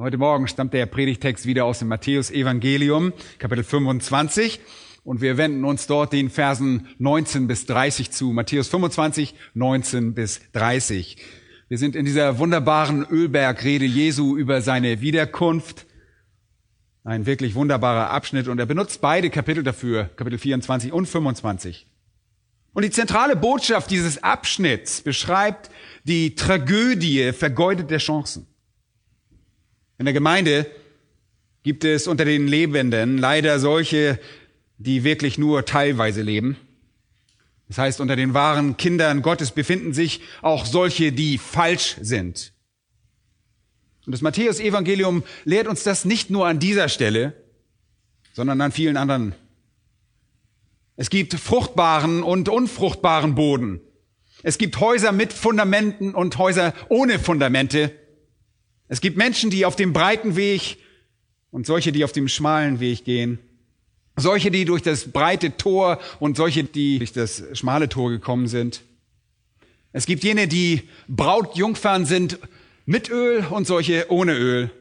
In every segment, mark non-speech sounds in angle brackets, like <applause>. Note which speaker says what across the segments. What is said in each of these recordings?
Speaker 1: Heute Morgen stammt der Predigtext wieder aus dem Matthäus Evangelium, Kapitel 25. Und wir wenden uns dort den Versen 19 bis 30 zu. Matthäus 25, 19 bis 30. Wir sind in dieser wunderbaren Ölbergrede Jesu über seine Wiederkunft. Ein wirklich wunderbarer Abschnitt. Und er benutzt beide Kapitel dafür, Kapitel 24 und 25. Und die zentrale Botschaft dieses Abschnitts beschreibt die Tragödie vergeudeter Chancen. In der Gemeinde gibt es unter den Lebenden leider solche, die wirklich nur teilweise leben. Das heißt, unter den wahren Kindern Gottes befinden sich auch solche, die falsch sind. Und das Matthäus-Evangelium lehrt uns das nicht nur an dieser Stelle, sondern an vielen anderen. Es gibt fruchtbaren und unfruchtbaren Boden. Es gibt Häuser mit Fundamenten und Häuser ohne Fundamente. Es gibt Menschen, die auf dem breiten Weg und solche, die auf dem schmalen Weg gehen. Solche, die durch das breite Tor und solche, die durch das schmale Tor gekommen sind. Es gibt jene, die Brautjungfern sind mit Öl und solche ohne Öl.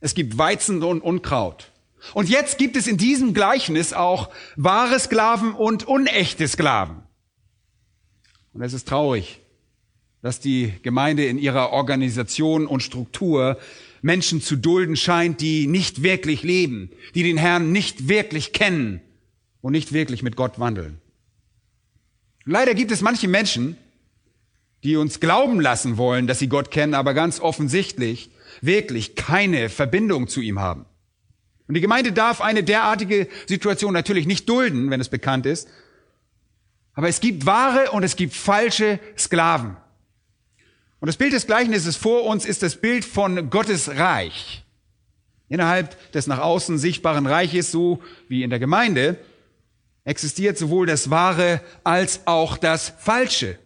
Speaker 1: Es gibt Weizen und Unkraut. Und jetzt gibt es in diesem Gleichnis auch wahre Sklaven und unechte Sklaven. Und es ist traurig, dass die Gemeinde in ihrer Organisation und Struktur Menschen zu dulden scheint, die nicht wirklich leben, die den Herrn nicht wirklich kennen und nicht wirklich mit Gott wandeln. Leider gibt es manche Menschen, die uns glauben lassen wollen, dass sie Gott kennen, aber ganz offensichtlich wirklich keine Verbindung zu ihm haben. Und die Gemeinde darf eine derartige Situation natürlich nicht dulden, wenn es bekannt ist. Aber es gibt wahre und es gibt falsche Sklaven. Und das Bild des Gleichnisses vor uns ist das Bild von Gottes Reich. Innerhalb des nach außen sichtbaren Reiches, so wie in der Gemeinde, existiert sowohl das Wahre als auch das Falsche.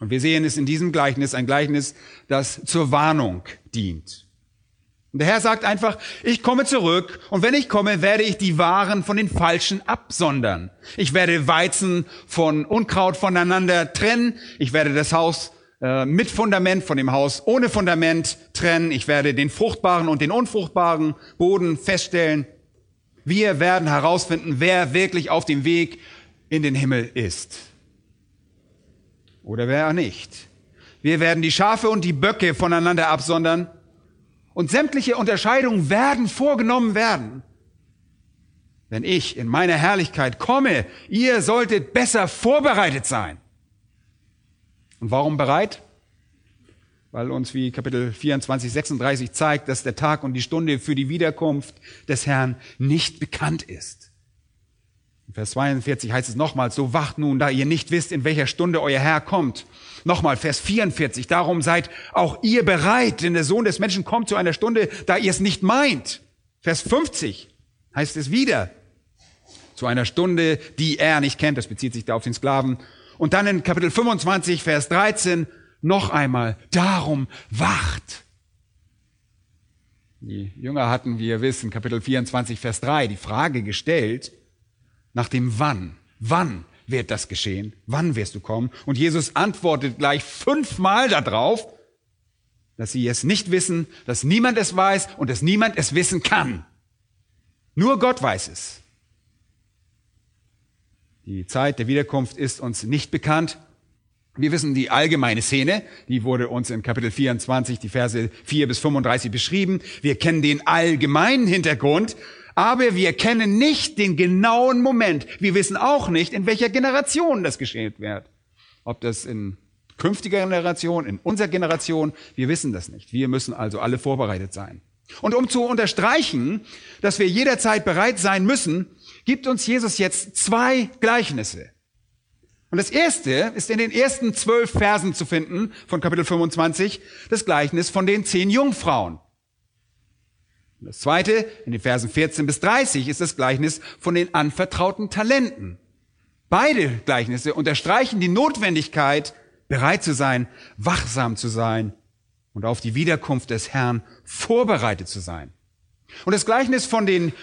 Speaker 1: Und wir sehen es in diesem Gleichnis, ein Gleichnis, das zur Warnung dient. Und der Herr sagt einfach, ich komme zurück und wenn ich komme, werde ich die Wahren von den Falschen absondern. Ich werde Weizen von Unkraut voneinander trennen. Ich werde das Haus äh, mit Fundament von dem Haus ohne Fundament trennen. Ich werde den fruchtbaren und den unfruchtbaren Boden feststellen. Wir werden herausfinden, wer wirklich auf dem Weg in den Himmel ist. Oder wer nicht. Wir werden die Schafe und die Böcke voneinander absondern. Und sämtliche Unterscheidungen werden vorgenommen werden. Wenn ich in meiner Herrlichkeit komme, ihr solltet besser vorbereitet sein. Und warum bereit? Weil uns wie Kapitel 24, 36 zeigt, dass der Tag und die Stunde für die Wiederkunft des Herrn nicht bekannt ist. In Vers 42 heißt es nochmals, so wacht nun, da ihr nicht wisst, in welcher Stunde euer Herr kommt. Nochmal, Vers 44, darum seid auch ihr bereit, denn der Sohn des Menschen kommt zu einer Stunde, da ihr es nicht meint. Vers 50 heißt es wieder, zu einer Stunde, die er nicht kennt, das bezieht sich da auf den Sklaven, und dann in Kapitel 25, Vers 13 noch einmal, darum wacht. Die Jünger hatten, wie ihr wisst, in Kapitel 24, Vers 3 die Frage gestellt nach dem Wann. Wann wird das geschehen? Wann wirst du kommen? Und Jesus antwortet gleich fünfmal darauf, dass sie es nicht wissen, dass niemand es weiß und dass niemand es wissen kann. Nur Gott weiß es. Die Zeit der Wiederkunft ist uns nicht bekannt. Wir wissen die allgemeine Szene, die wurde uns in Kapitel 24, die Verse 4 bis 35 beschrieben. Wir kennen den allgemeinen Hintergrund, aber wir kennen nicht den genauen Moment. Wir wissen auch nicht, in welcher Generation das geschehen wird. Ob das in künftiger Generation, in unserer Generation, wir wissen das nicht. Wir müssen also alle vorbereitet sein. Und um zu unterstreichen, dass wir jederzeit bereit sein müssen, gibt uns Jesus jetzt zwei Gleichnisse. Und das erste ist in den ersten zwölf Versen zu finden von Kapitel 25, das Gleichnis von den zehn Jungfrauen. Das zweite, in den Versen 14 bis 30, ist das Gleichnis von den anvertrauten Talenten. Beide Gleichnisse unterstreichen die Notwendigkeit, bereit zu sein, wachsam zu sein und auf die Wiederkunft des Herrn vorbereitet zu sein. Und das Gleichnis von den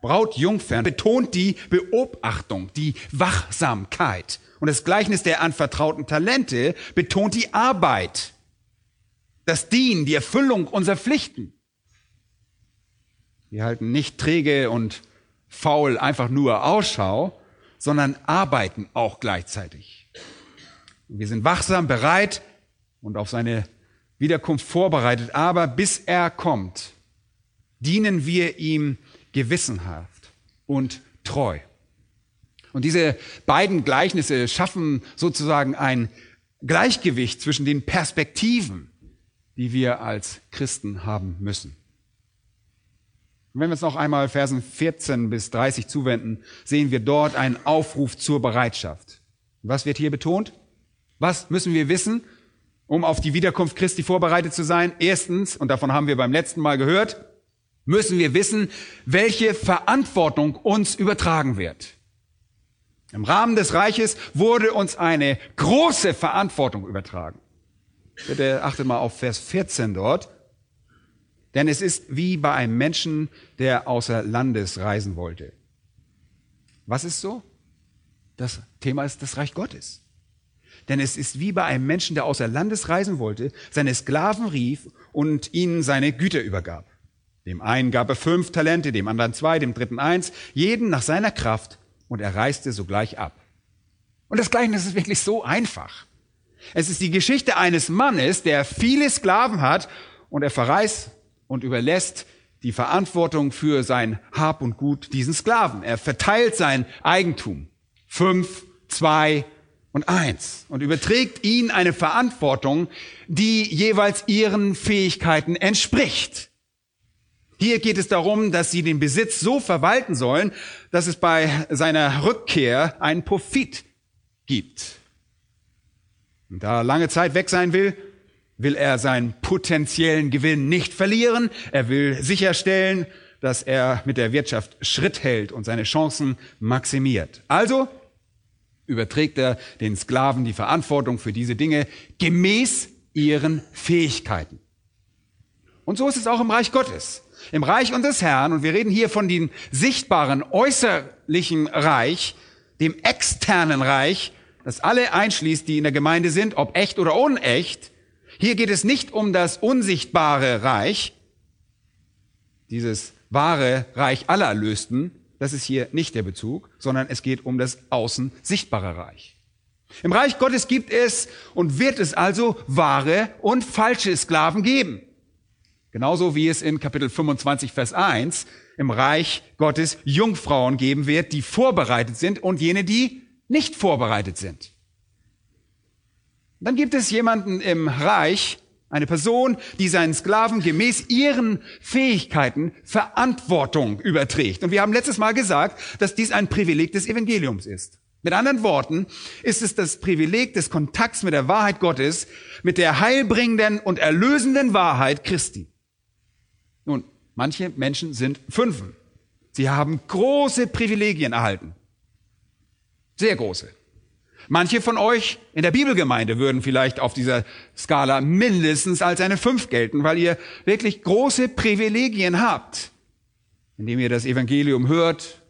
Speaker 1: Brautjungfern betont die Beobachtung, die Wachsamkeit. Und das Gleichnis der anvertrauten Talente betont die Arbeit, das Dienen, die Erfüllung unserer Pflichten. Wir halten nicht träge und faul einfach nur Ausschau, sondern arbeiten auch gleichzeitig. Wir sind wachsam, bereit und auf seine Wiederkunft vorbereitet, aber bis er kommt, dienen wir ihm gewissenhaft und treu. Und diese beiden Gleichnisse schaffen sozusagen ein Gleichgewicht zwischen den Perspektiven, die wir als Christen haben müssen. Und wenn wir uns noch einmal Versen 14 bis 30 zuwenden, sehen wir dort einen Aufruf zur Bereitschaft. Was wird hier betont? Was müssen wir wissen, um auf die Wiederkunft Christi vorbereitet zu sein? Erstens, und davon haben wir beim letzten Mal gehört, müssen wir wissen, welche Verantwortung uns übertragen wird. Im Rahmen des Reiches wurde uns eine große Verantwortung übertragen. Bitte achtet mal auf Vers 14 dort. Denn es ist wie bei einem Menschen, der außer Landes reisen wollte. Was ist so? Das Thema ist das Reich Gottes. Denn es ist wie bei einem Menschen, der außer Landes reisen wollte, seine Sklaven rief und ihnen seine Güter übergab. Dem einen gab er fünf Talente, dem anderen zwei, dem dritten eins, jeden nach seiner Kraft und er reiste sogleich ab. Und das Gleichnis ist wirklich so einfach. Es ist die Geschichte eines Mannes, der viele Sklaven hat und er verreist und überlässt die Verantwortung für sein Hab und Gut diesen Sklaven. Er verteilt sein Eigentum. Fünf, zwei und eins. Und überträgt ihnen eine Verantwortung, die jeweils ihren Fähigkeiten entspricht. Hier geht es darum, dass sie den Besitz so verwalten sollen, dass es bei seiner Rückkehr einen Profit gibt. Und da er lange Zeit weg sein will, will er seinen potenziellen Gewinn nicht verlieren. Er will sicherstellen, dass er mit der Wirtschaft Schritt hält und seine Chancen maximiert. Also überträgt er den Sklaven die Verantwortung für diese Dinge gemäß ihren Fähigkeiten. Und so ist es auch im Reich Gottes. Im Reich unseres Herrn, und wir reden hier von dem sichtbaren, äußerlichen Reich, dem externen Reich, das alle einschließt, die in der Gemeinde sind, ob echt oder unecht, hier geht es nicht um das unsichtbare Reich, dieses wahre Reich aller Erlösten, das ist hier nicht der Bezug, sondern es geht um das außen sichtbare Reich. Im Reich Gottes gibt es und wird es also wahre und falsche Sklaven geben. Genauso wie es in Kapitel 25, Vers 1 im Reich Gottes Jungfrauen geben wird, die vorbereitet sind und jene, die nicht vorbereitet sind. Dann gibt es jemanden im Reich, eine Person, die seinen Sklaven gemäß ihren Fähigkeiten Verantwortung überträgt. Und wir haben letztes Mal gesagt, dass dies ein Privileg des Evangeliums ist. Mit anderen Worten ist es das Privileg des Kontakts mit der Wahrheit Gottes, mit der heilbringenden und erlösenden Wahrheit Christi. Manche Menschen sind Fünfen. Sie haben große Privilegien erhalten. Sehr große. Manche von euch in der Bibelgemeinde würden vielleicht auf dieser Skala mindestens als eine Fünf gelten, weil ihr wirklich große Privilegien habt, indem ihr das Evangelium hört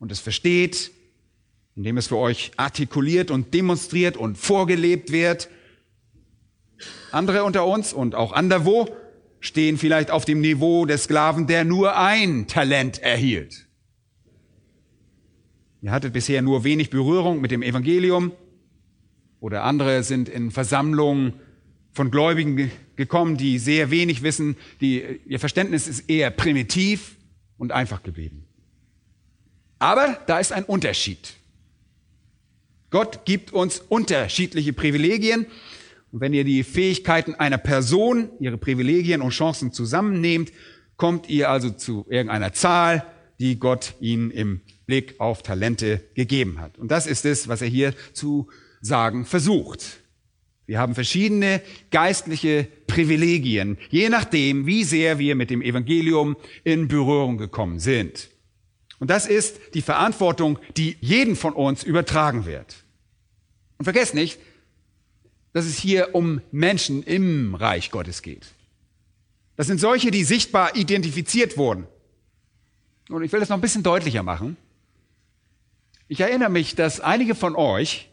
Speaker 1: und es versteht, indem es für euch artikuliert und demonstriert und vorgelebt wird. Andere unter uns und auch anderwo stehen vielleicht auf dem Niveau des Sklaven, der nur ein Talent erhielt. Ihr hattet bisher nur wenig Berührung mit dem Evangelium oder andere sind in Versammlungen von Gläubigen gekommen, die sehr wenig wissen, die, ihr Verständnis ist eher primitiv und einfach geblieben. Aber da ist ein Unterschied. Gott gibt uns unterschiedliche Privilegien. Und wenn ihr die Fähigkeiten einer Person, ihre Privilegien und Chancen zusammennehmt, kommt ihr also zu irgendeiner Zahl, die Gott ihnen im Blick auf Talente gegeben hat. Und das ist es, was er hier zu sagen versucht. Wir haben verschiedene geistliche Privilegien, je nachdem, wie sehr wir mit dem Evangelium in Berührung gekommen sind. Und das ist die Verantwortung, die jeden von uns übertragen wird. Und vergesst nicht, dass es hier um Menschen im Reich Gottes geht. Das sind solche, die sichtbar identifiziert wurden. Und ich will das noch ein bisschen deutlicher machen. Ich erinnere mich, dass einige von euch,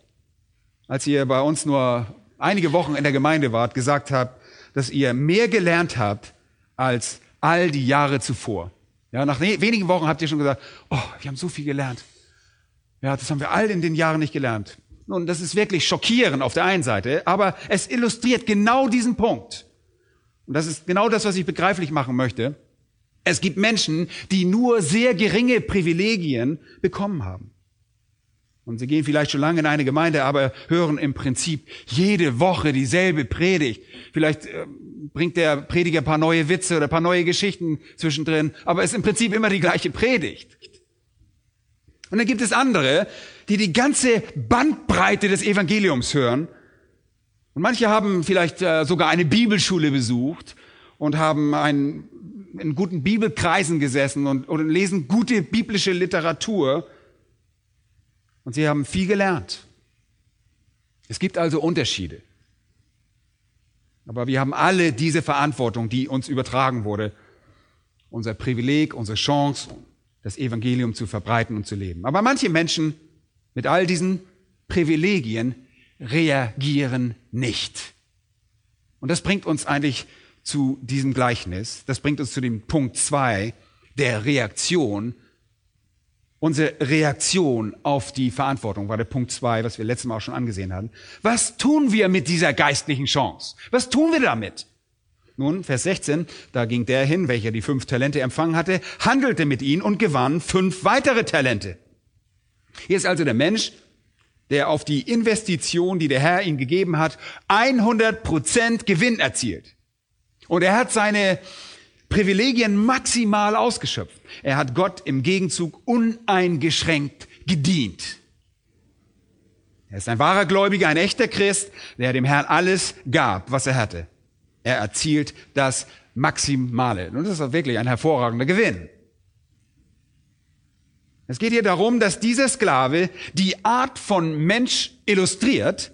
Speaker 1: als ihr bei uns nur einige Wochen in der Gemeinde wart, gesagt habt, dass ihr mehr gelernt habt als all die Jahre zuvor. Ja, nach wenigen Wochen habt ihr schon gesagt, oh, wir haben so viel gelernt. Ja, das haben wir all in den Jahren nicht gelernt. Nun, das ist wirklich schockierend auf der einen Seite, aber es illustriert genau diesen Punkt. Und das ist genau das, was ich begreiflich machen möchte. Es gibt Menschen, die nur sehr geringe Privilegien bekommen haben. Und sie gehen vielleicht schon lange in eine Gemeinde, aber hören im Prinzip jede Woche dieselbe Predigt. Vielleicht äh, bringt der Prediger ein paar neue Witze oder ein paar neue Geschichten zwischendrin, aber es ist im Prinzip immer die gleiche Predigt. Und dann gibt es andere, die die ganze Bandbreite des Evangeliums hören. Und manche haben vielleicht äh, sogar eine Bibelschule besucht und haben einen, in guten Bibelkreisen gesessen und, und lesen gute biblische Literatur. Und sie haben viel gelernt. Es gibt also Unterschiede. Aber wir haben alle diese Verantwortung, die uns übertragen wurde. Unser Privileg, unsere Chance, das Evangelium zu verbreiten und zu leben. Aber manche Menschen mit all diesen Privilegien reagieren nicht. Und das bringt uns eigentlich zu diesem Gleichnis. Das bringt uns zu dem Punkt zwei der Reaktion Unsere Reaktion auf die Verantwortung war der Punkt zwei, was wir letztes Mal auch schon angesehen hatten. Was tun wir mit dieser geistlichen Chance? Was tun wir damit? Nun, Vers 16, da ging der hin, welcher die fünf Talente empfangen hatte, handelte mit ihnen und gewann fünf weitere Talente. Hier ist also der Mensch, der auf die Investition, die der Herr ihm gegeben hat, 100 Prozent Gewinn erzielt. Und er hat seine Privilegien maximal ausgeschöpft. Er hat Gott im Gegenzug uneingeschränkt gedient. Er ist ein wahrer Gläubiger, ein echter Christ, der dem Herrn alles gab, was er hatte. Er erzielt das Maximale. Und das ist wirklich ein hervorragender Gewinn. Es geht hier darum, dass dieser Sklave die Art von Mensch illustriert,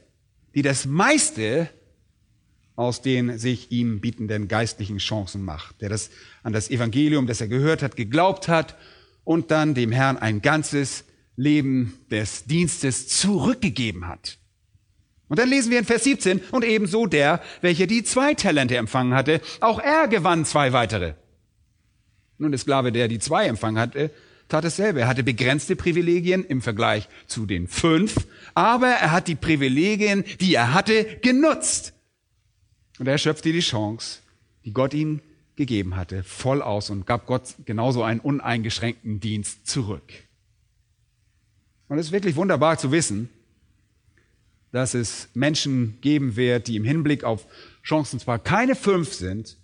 Speaker 1: die das meiste aus den sich ihm bietenden geistlichen Chancen macht, der das an das Evangelium, das er gehört hat, geglaubt hat und dann dem Herrn ein ganzes Leben des Dienstes zurückgegeben hat. Und dann lesen wir in Vers 17, und ebenso der, welcher die zwei Talente empfangen hatte, auch er gewann zwei weitere. Nun, der Sklave, der die zwei empfangen hatte, tat dasselbe. Er hatte begrenzte Privilegien im Vergleich zu den fünf, aber er hat die Privilegien, die er hatte, genutzt. Und er schöpfte die Chance, die Gott ihm gegeben hatte, voll aus und gab Gott genauso einen uneingeschränkten Dienst zurück. Und es ist wirklich wunderbar zu wissen, dass es Menschen geben wird, die im Hinblick auf Chancen zwar keine fünf sind,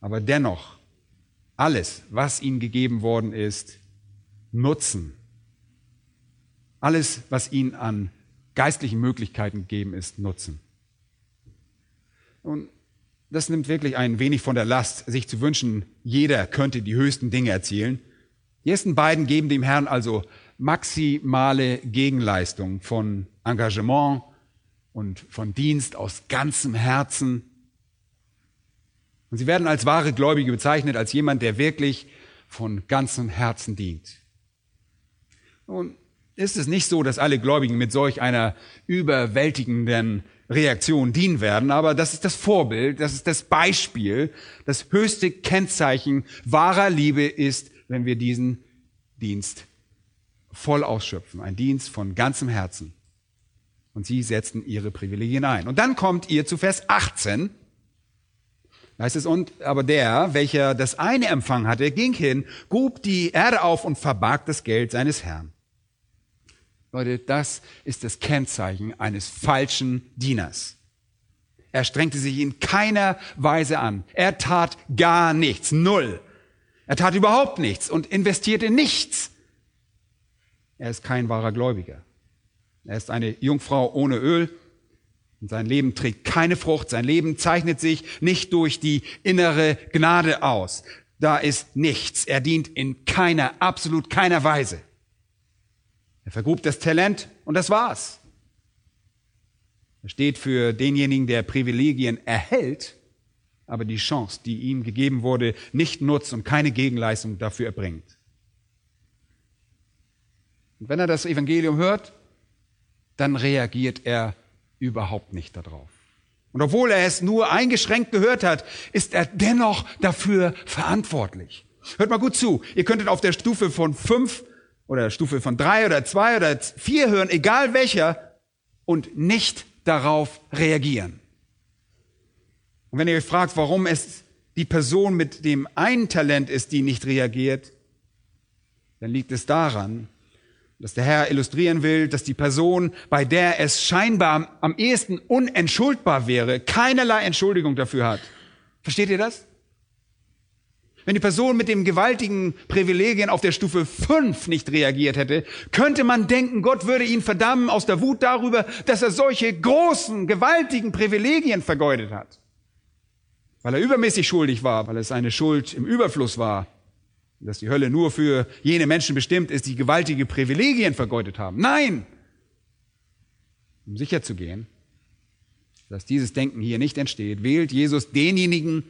Speaker 1: aber dennoch alles, was ihnen gegeben worden ist, nutzen. Alles, was ihnen an geistlichen Möglichkeiten gegeben ist, nutzen. Und das nimmt wirklich ein wenig von der Last, sich zu wünschen, jeder könnte die höchsten Dinge erzielen. Die ersten beiden geben dem Herrn also maximale Gegenleistung von Engagement und von Dienst aus ganzem Herzen. Und sie werden als wahre Gläubige bezeichnet, als jemand, der wirklich von ganzem Herzen dient. Und ist es nicht so, dass alle Gläubigen mit solch einer überwältigenden Reaktion dienen werden, aber das ist das Vorbild, das ist das Beispiel, das höchste Kennzeichen wahrer Liebe ist, wenn wir diesen Dienst voll ausschöpfen. Ein Dienst von ganzem Herzen. Und sie setzten ihre Privilegien ein. Und dann kommt ihr zu Vers 18. Heißt es, und, aber der, welcher das eine empfangen hatte, ging hin, grub die Erde auf und verbarg das Geld seines Herrn. Leute, das ist das Kennzeichen eines falschen Dieners. Er strengte sich in keiner Weise an. Er tat gar nichts, null. Er tat überhaupt nichts und investierte nichts. Er ist kein wahrer Gläubiger. Er ist eine Jungfrau ohne Öl. Und sein Leben trägt keine Frucht. Sein Leben zeichnet sich nicht durch die innere Gnade aus. Da ist nichts. Er dient in keiner, absolut keiner Weise. Er vergrub das Talent und das war's. Er steht für denjenigen, der Privilegien erhält, aber die Chance, die ihm gegeben wurde, nicht nutzt und keine Gegenleistung dafür erbringt. Und wenn er das Evangelium hört, dann reagiert er überhaupt nicht darauf. Und obwohl er es nur eingeschränkt gehört hat, ist er dennoch dafür verantwortlich. Hört mal gut zu. Ihr könntet auf der Stufe von fünf oder Stufe von drei oder zwei oder vier hören, egal welcher, und nicht darauf reagieren. Und wenn ihr euch fragt, warum es die Person mit dem einen Talent ist, die nicht reagiert, dann liegt es daran, dass der Herr illustrieren will, dass die Person, bei der es scheinbar am ehesten unentschuldbar wäre, keinerlei Entschuldigung dafür hat. Versteht ihr das? Wenn die Person mit dem gewaltigen Privilegien auf der Stufe 5 nicht reagiert hätte, könnte man denken, Gott würde ihn verdammen aus der Wut darüber, dass er solche großen, gewaltigen Privilegien vergeudet hat. Weil er übermäßig schuldig war, weil es eine Schuld im Überfluss war, dass die Hölle nur für jene Menschen bestimmt ist, die gewaltige Privilegien vergeudet haben. Nein! Um sicher zu gehen, dass dieses Denken hier nicht entsteht, wählt Jesus denjenigen,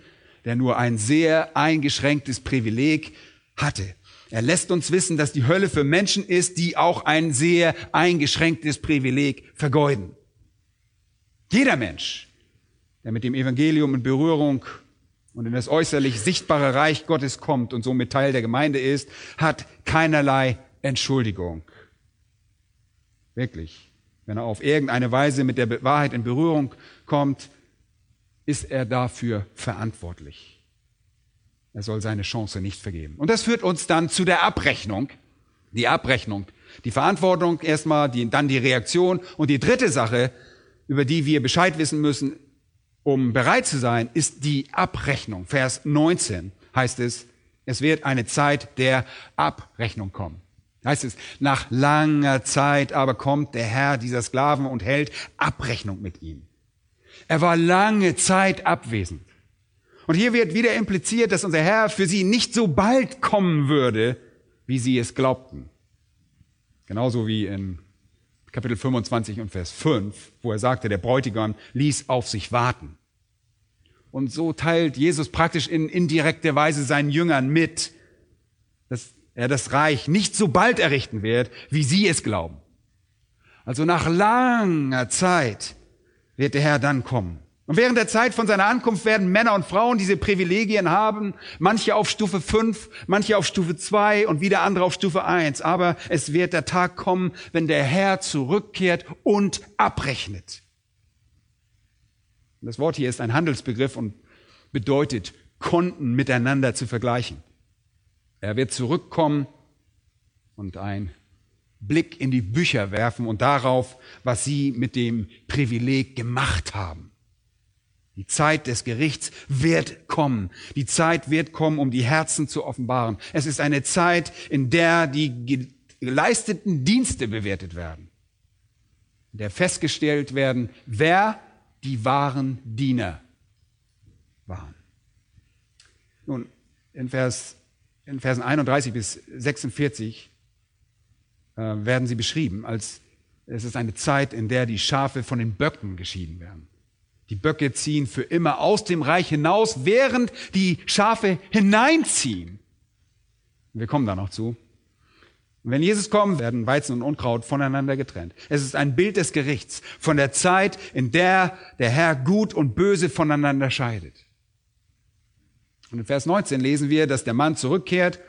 Speaker 1: der nur ein sehr eingeschränktes Privileg hatte. Er lässt uns wissen, dass die Hölle für Menschen ist, die auch ein sehr eingeschränktes Privileg vergeuden. Jeder Mensch, der mit dem Evangelium in Berührung und in das äußerlich sichtbare Reich Gottes kommt und somit Teil der Gemeinde ist, hat keinerlei Entschuldigung. Wirklich. Wenn er auf irgendeine Weise mit der Wahrheit in Berührung kommt, ist er dafür verantwortlich. Er soll seine Chance nicht vergeben. Und das führt uns dann zu der Abrechnung. Die Abrechnung. Die Verantwortung erstmal, die, dann die Reaktion. Und die dritte Sache, über die wir Bescheid wissen müssen, um bereit zu sein, ist die Abrechnung. Vers 19 heißt es, es wird eine Zeit der Abrechnung kommen. Heißt es, nach langer Zeit aber kommt der Herr dieser Sklaven und hält Abrechnung mit ihm. Er war lange Zeit abwesend. Und hier wird wieder impliziert, dass unser Herr für sie nicht so bald kommen würde, wie sie es glaubten. Genauso wie in Kapitel 25 und Vers 5, wo er sagte, der Bräutigam ließ auf sich warten. Und so teilt Jesus praktisch in indirekter Weise seinen Jüngern mit, dass er das Reich nicht so bald errichten wird, wie sie es glauben. Also nach langer Zeit wird der Herr dann kommen. Und während der Zeit von seiner Ankunft werden Männer und Frauen diese Privilegien haben, manche auf Stufe 5, manche auf Stufe 2 und wieder andere auf Stufe 1. Aber es wird der Tag kommen, wenn der Herr zurückkehrt und abrechnet. Das Wort hier ist ein Handelsbegriff und bedeutet, Konten miteinander zu vergleichen. Er wird zurückkommen und ein Blick in die Bücher werfen und darauf, was sie mit dem Privileg gemacht haben. Die Zeit des Gerichts wird kommen. Die Zeit wird kommen, um die Herzen zu offenbaren. Es ist eine Zeit, in der die geleisteten Dienste bewertet werden, in der festgestellt werden, wer die wahren Diener waren. Nun, in, Vers, in Versen 31 bis 46 äh, werden sie beschrieben, als es ist eine Zeit, in der die Schafe von den Böcken geschieden werden. Die Böcke ziehen für immer aus dem Reich hinaus, während die Schafe hineinziehen. Wir kommen da noch zu. Wenn Jesus kommt, werden Weizen und Unkraut voneinander getrennt. Es ist ein Bild des Gerichts von der Zeit, in der der Herr Gut und Böse voneinander scheidet. Und in Vers 19 lesen wir, dass der Mann zurückkehrt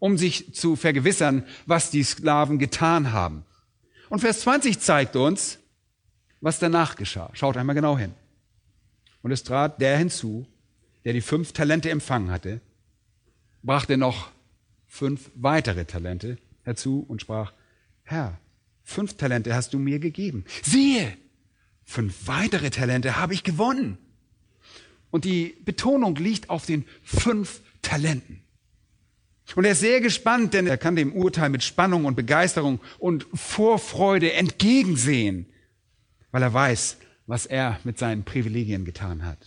Speaker 1: um sich zu vergewissern, was die Sklaven getan haben. Und Vers 20 zeigt uns, was danach geschah. Schaut einmal genau hin. Und es trat der hinzu, der die fünf Talente empfangen hatte, brachte noch fünf weitere Talente herzu und sprach, Herr, fünf Talente hast du mir gegeben. Siehe, fünf weitere Talente habe ich gewonnen. Und die Betonung liegt auf den fünf Talenten. Und er ist sehr gespannt, denn er kann dem Urteil mit Spannung und Begeisterung und Vorfreude entgegensehen, weil er weiß, was er mit seinen Privilegien getan hat.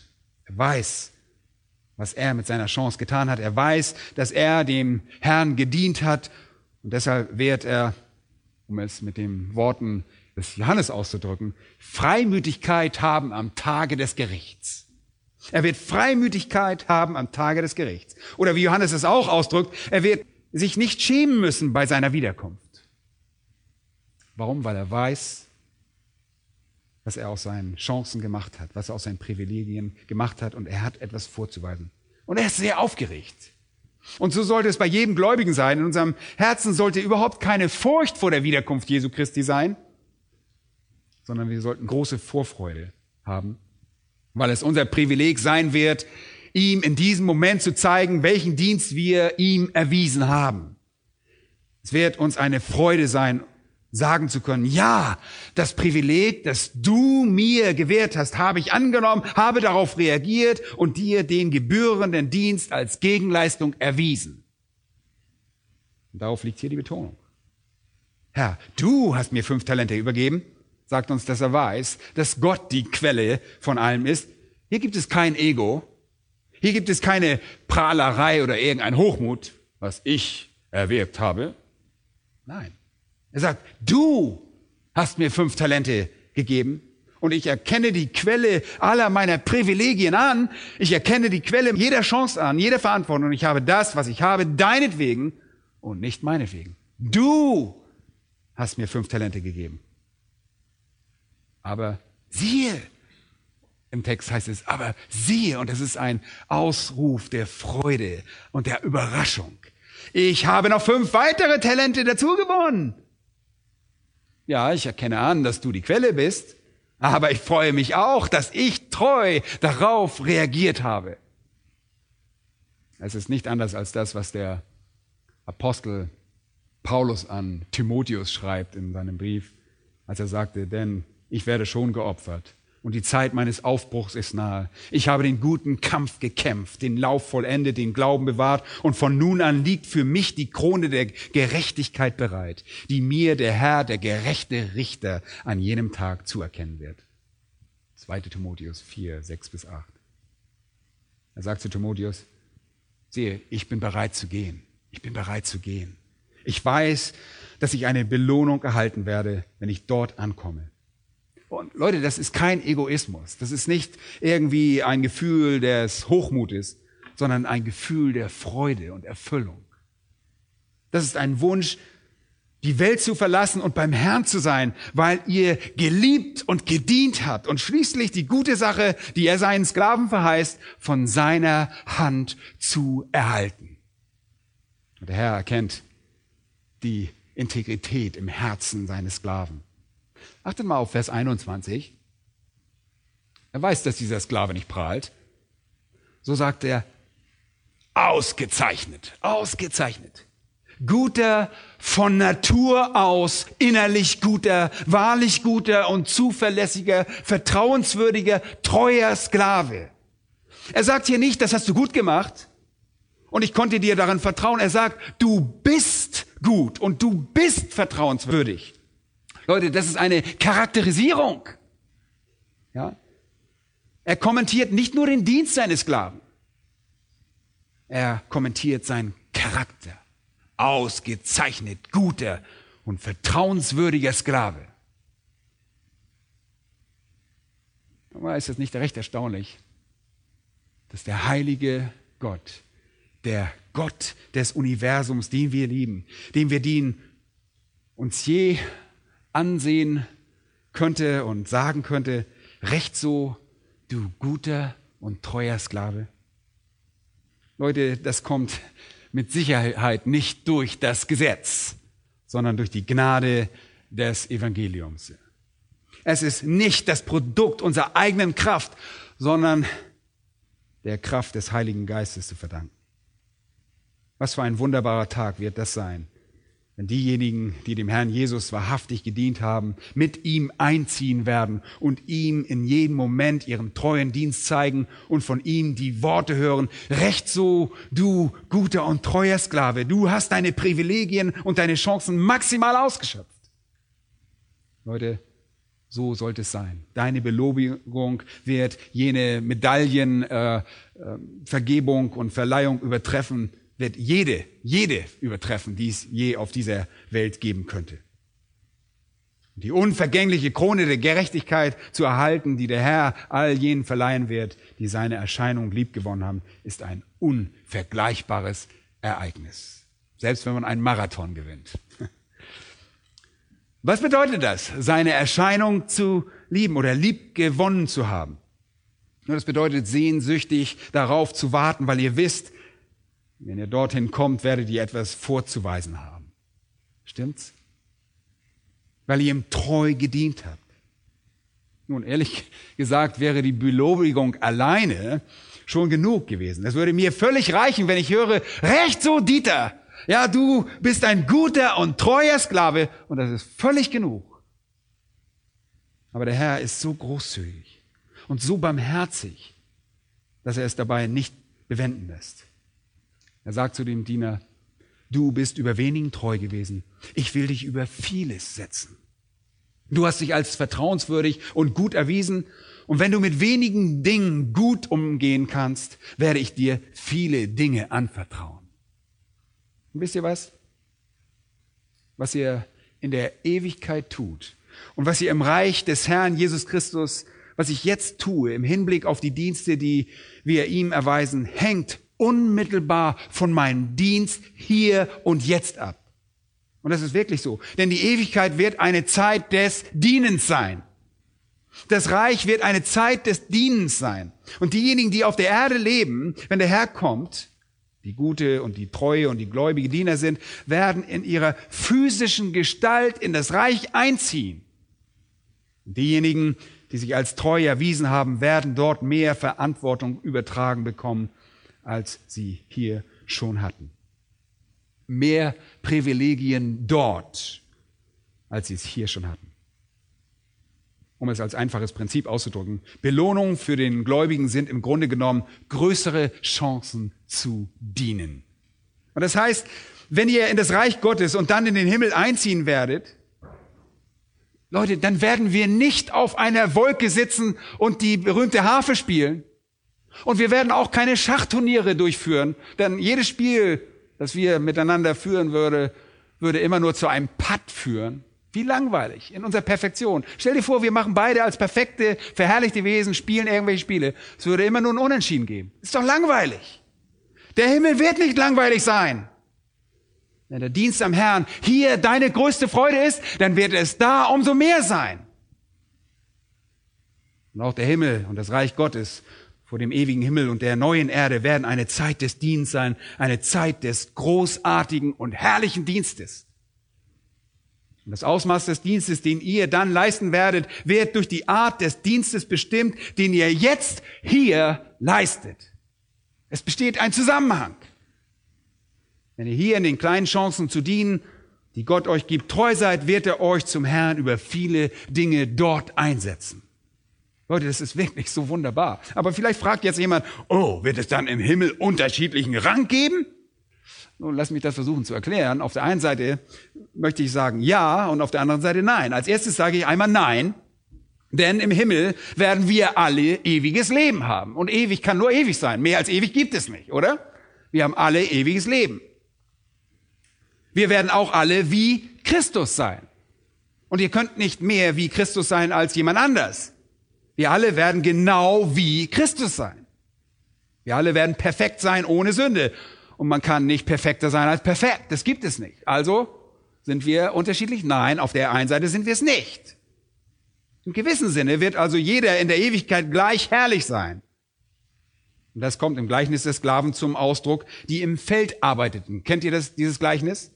Speaker 1: Er weiß, was er mit seiner Chance getan hat. Er weiß, dass er dem Herrn gedient hat und deshalb wird er, um es mit den Worten des Johannes auszudrücken, Freimütigkeit haben am Tage des Gerichts. Er wird Freimütigkeit haben am Tage des Gerichts. Oder wie Johannes es auch ausdrückt, er wird sich nicht schämen müssen bei seiner Wiederkunft. Warum? Weil er weiß, was er aus seinen Chancen gemacht hat, was er aus seinen Privilegien gemacht hat und er hat etwas vorzuweisen. Und er ist sehr aufgeregt. Und so sollte es bei jedem Gläubigen sein. In unserem Herzen sollte überhaupt keine Furcht vor der Wiederkunft Jesu Christi sein, sondern wir sollten große Vorfreude haben, weil es unser Privileg sein wird, ihm in diesem Moment zu zeigen, welchen Dienst wir ihm erwiesen haben. Es wird uns eine Freude sein, sagen zu können, ja, das Privileg, das du mir gewährt hast, habe ich angenommen, habe darauf reagiert und dir den gebührenden Dienst als Gegenleistung erwiesen. Und darauf liegt hier die Betonung. Herr, du hast mir fünf Talente übergeben, sagt uns, dass er weiß, dass Gott die Quelle von allem ist. Hier gibt es kein Ego, hier gibt es keine Prahlerei oder irgendein Hochmut, was ich erwirkt habe. Nein. Er sagt, du hast mir fünf Talente gegeben und ich erkenne die Quelle aller meiner Privilegien an. Ich erkenne die Quelle jeder Chance an, jeder Verantwortung und ich habe das, was ich habe, deinetwegen und nicht meinetwegen. Du hast mir fünf Talente gegeben. Aber siehe, im Text heißt es, aber siehe, und es ist ein Ausruf der Freude und der Überraschung. Ich habe noch fünf weitere Talente dazu gewonnen. Ja, ich erkenne an, dass du die Quelle bist, aber ich freue mich auch, dass ich treu darauf reagiert habe. Es ist nicht anders als das, was der Apostel Paulus an Timotheus schreibt in seinem Brief, als er sagte, denn ich werde schon geopfert und die Zeit meines Aufbruchs ist nahe. Ich habe den guten Kampf gekämpft, den Lauf vollendet, den Glauben bewahrt und von nun an liegt für mich die Krone der Gerechtigkeit bereit, die mir der Herr, der gerechte Richter, an jenem Tag zuerkennen wird. 2. Timotheus 4, 6 bis 8. Er sagt zu Timotheus, sehe, ich bin bereit zu gehen. Ich bin bereit zu gehen. Ich weiß, dass ich eine Belohnung erhalten werde, wenn ich dort ankomme. Leute, das ist kein Egoismus. Das ist nicht irgendwie ein Gefühl des Hochmutes, sondern ein Gefühl der Freude und Erfüllung. Das ist ein Wunsch, die Welt zu verlassen und beim Herrn zu sein, weil ihr geliebt und gedient habt und schließlich die gute Sache, die er seinen Sklaven verheißt, von seiner Hand zu erhalten. Und der Herr erkennt die Integrität im Herzen seines Sklaven. Achtet mal auf Vers 21. Er weiß, dass dieser Sklave nicht prahlt. So sagt er, ausgezeichnet, ausgezeichnet. Guter, von Natur aus, innerlich guter, wahrlich guter und zuverlässiger, vertrauenswürdiger, treuer Sklave. Er sagt hier nicht, das hast du gut gemacht und ich konnte dir daran vertrauen. Er sagt, du bist gut und du bist vertrauenswürdig. Leute, das ist eine Charakterisierung. Ja? Er kommentiert nicht nur den Dienst seines Sklaven, er kommentiert seinen Charakter. Ausgezeichnet, guter und vertrauenswürdiger Sklave. Aber ist es nicht recht erstaunlich, dass der heilige Gott, der Gott des Universums, den wir lieben, dem wir dienen, uns je ansehen könnte und sagen könnte, recht so, du guter und treuer Sklave. Leute, das kommt mit Sicherheit nicht durch das Gesetz, sondern durch die Gnade des Evangeliums. Es ist nicht das Produkt unserer eigenen Kraft, sondern der Kraft des Heiligen Geistes zu verdanken. Was für ein wunderbarer Tag wird das sein, wenn diejenigen, die dem Herrn Jesus wahrhaftig gedient haben, mit ihm einziehen werden und ihm in jedem Moment ihren treuen Dienst zeigen und von ihm die Worte hören, recht so, du guter und treuer Sklave, du hast deine Privilegien und deine Chancen maximal ausgeschöpft. Leute, So sollte es sein. Deine Belobigung wird jene Medaillen, äh, äh, und Verleihung übertreffen, wird jede, jede übertreffen, die es je auf dieser Welt geben könnte. Die unvergängliche Krone der Gerechtigkeit zu erhalten, die der Herr all jenen verleihen wird, die seine Erscheinung liebgewonnen haben, ist ein unvergleichbares Ereignis. Selbst wenn man einen Marathon gewinnt. <laughs> Was bedeutet das, seine Erscheinung zu lieben oder liebgewonnen zu haben? Das bedeutet sehnsüchtig darauf zu warten, weil ihr wisst, wenn ihr dorthin kommt, werdet ihr etwas vorzuweisen haben. Stimmt's? weil ihr ihm treu gedient habt. Nun, ehrlich gesagt wäre die Belobigung alleine schon genug gewesen. Es würde mir völlig reichen, wenn ich höre, recht so, Dieter. Ja, du bist ein guter und treuer Sklave und das ist völlig genug. Aber der Herr ist so großzügig und so barmherzig, dass er es dabei nicht bewenden lässt. Er sagt zu dem Diener, Du bist über wenigen treu gewesen. Ich will dich über vieles setzen. Du hast dich als vertrauenswürdig und gut erwiesen. Und wenn du mit wenigen Dingen gut umgehen kannst, werde ich dir viele Dinge anvertrauen. Und wisst ihr was? Was ihr in der Ewigkeit tut und was ihr im Reich des Herrn Jesus Christus, was ich jetzt tue im Hinblick auf die Dienste, die wir ihm erweisen, hängt unmittelbar von meinem Dienst hier und jetzt ab. Und das ist wirklich so. Denn die Ewigkeit wird eine Zeit des Dienens sein. Das Reich wird eine Zeit des Dienens sein. Und diejenigen, die auf der Erde leben, wenn der Herr kommt, die gute und die treue und die gläubige Diener sind, werden in ihrer physischen Gestalt in das Reich einziehen. Diejenigen, die sich als treu erwiesen haben, werden dort mehr Verantwortung übertragen bekommen als sie hier schon hatten. Mehr Privilegien dort, als sie es hier schon hatten. Um es als einfaches Prinzip auszudrücken, Belohnungen für den Gläubigen sind im Grunde genommen größere Chancen zu dienen. Und das heißt, wenn ihr in das Reich Gottes und dann in den Himmel einziehen werdet, Leute, dann werden wir nicht auf einer Wolke sitzen und die berühmte Harfe spielen, und wir werden auch keine Schachturniere durchführen, denn jedes Spiel, das wir miteinander führen würde, würde immer nur zu einem Putt führen. Wie langweilig in unserer Perfektion. Stell dir vor, wir machen beide als perfekte, verherrlichte Wesen, spielen irgendwelche Spiele. Es würde immer nur ein Unentschieden geben. Ist doch langweilig. Der Himmel wird nicht langweilig sein. Wenn der Dienst am Herrn hier deine größte Freude ist, dann wird es da umso mehr sein. Und auch der Himmel und das Reich Gottes vor dem ewigen Himmel und der neuen Erde werden eine Zeit des Dienstes sein, eine Zeit des großartigen und herrlichen Dienstes. Und das Ausmaß des Dienstes, den ihr dann leisten werdet, wird durch die Art des Dienstes bestimmt, den ihr jetzt hier leistet. Es besteht ein Zusammenhang. Wenn ihr hier in den kleinen Chancen zu dienen, die Gott euch gibt, treu seid, wird er euch zum Herrn über viele Dinge dort einsetzen. Leute, das ist wirklich so wunderbar. Aber vielleicht fragt jetzt jemand, oh, wird es dann im Himmel unterschiedlichen Rang geben? Nun, lass mich das versuchen zu erklären. Auf der einen Seite möchte ich sagen ja und auf der anderen Seite nein. Als erstes sage ich einmal nein, denn im Himmel werden wir alle ewiges Leben haben. Und ewig kann nur ewig sein. Mehr als ewig gibt es nicht, oder? Wir haben alle ewiges Leben. Wir werden auch alle wie Christus sein. Und ihr könnt nicht mehr wie Christus sein als jemand anders. Wir alle werden genau wie Christus sein. Wir alle werden perfekt sein ohne Sünde. Und man kann nicht perfekter sein als perfekt. Das gibt es nicht. Also sind wir unterschiedlich? Nein, auf der einen Seite sind wir es nicht. Im gewissen Sinne wird also jeder in der Ewigkeit gleich herrlich sein. Und das kommt im Gleichnis des Sklaven zum Ausdruck, die im Feld arbeiteten. Kennt ihr das, dieses Gleichnis?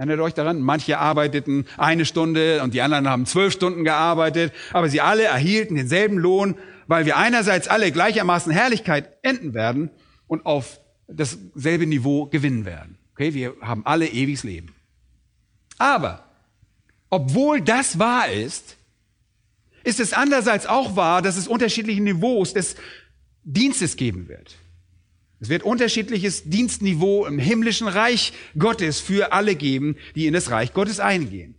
Speaker 1: Erinnert euch daran? Manche arbeiteten eine Stunde und die anderen haben zwölf Stunden gearbeitet, aber sie alle erhielten denselben Lohn, weil wir einerseits alle gleichermaßen Herrlichkeit enden werden und auf dasselbe Niveau gewinnen werden. Okay, wir haben alle ewiges Leben. Aber, obwohl das wahr ist, ist es andererseits auch wahr, dass es unterschiedliche Niveaus des Dienstes geben wird. Es wird unterschiedliches Dienstniveau im himmlischen Reich Gottes für alle geben, die in das Reich Gottes eingehen.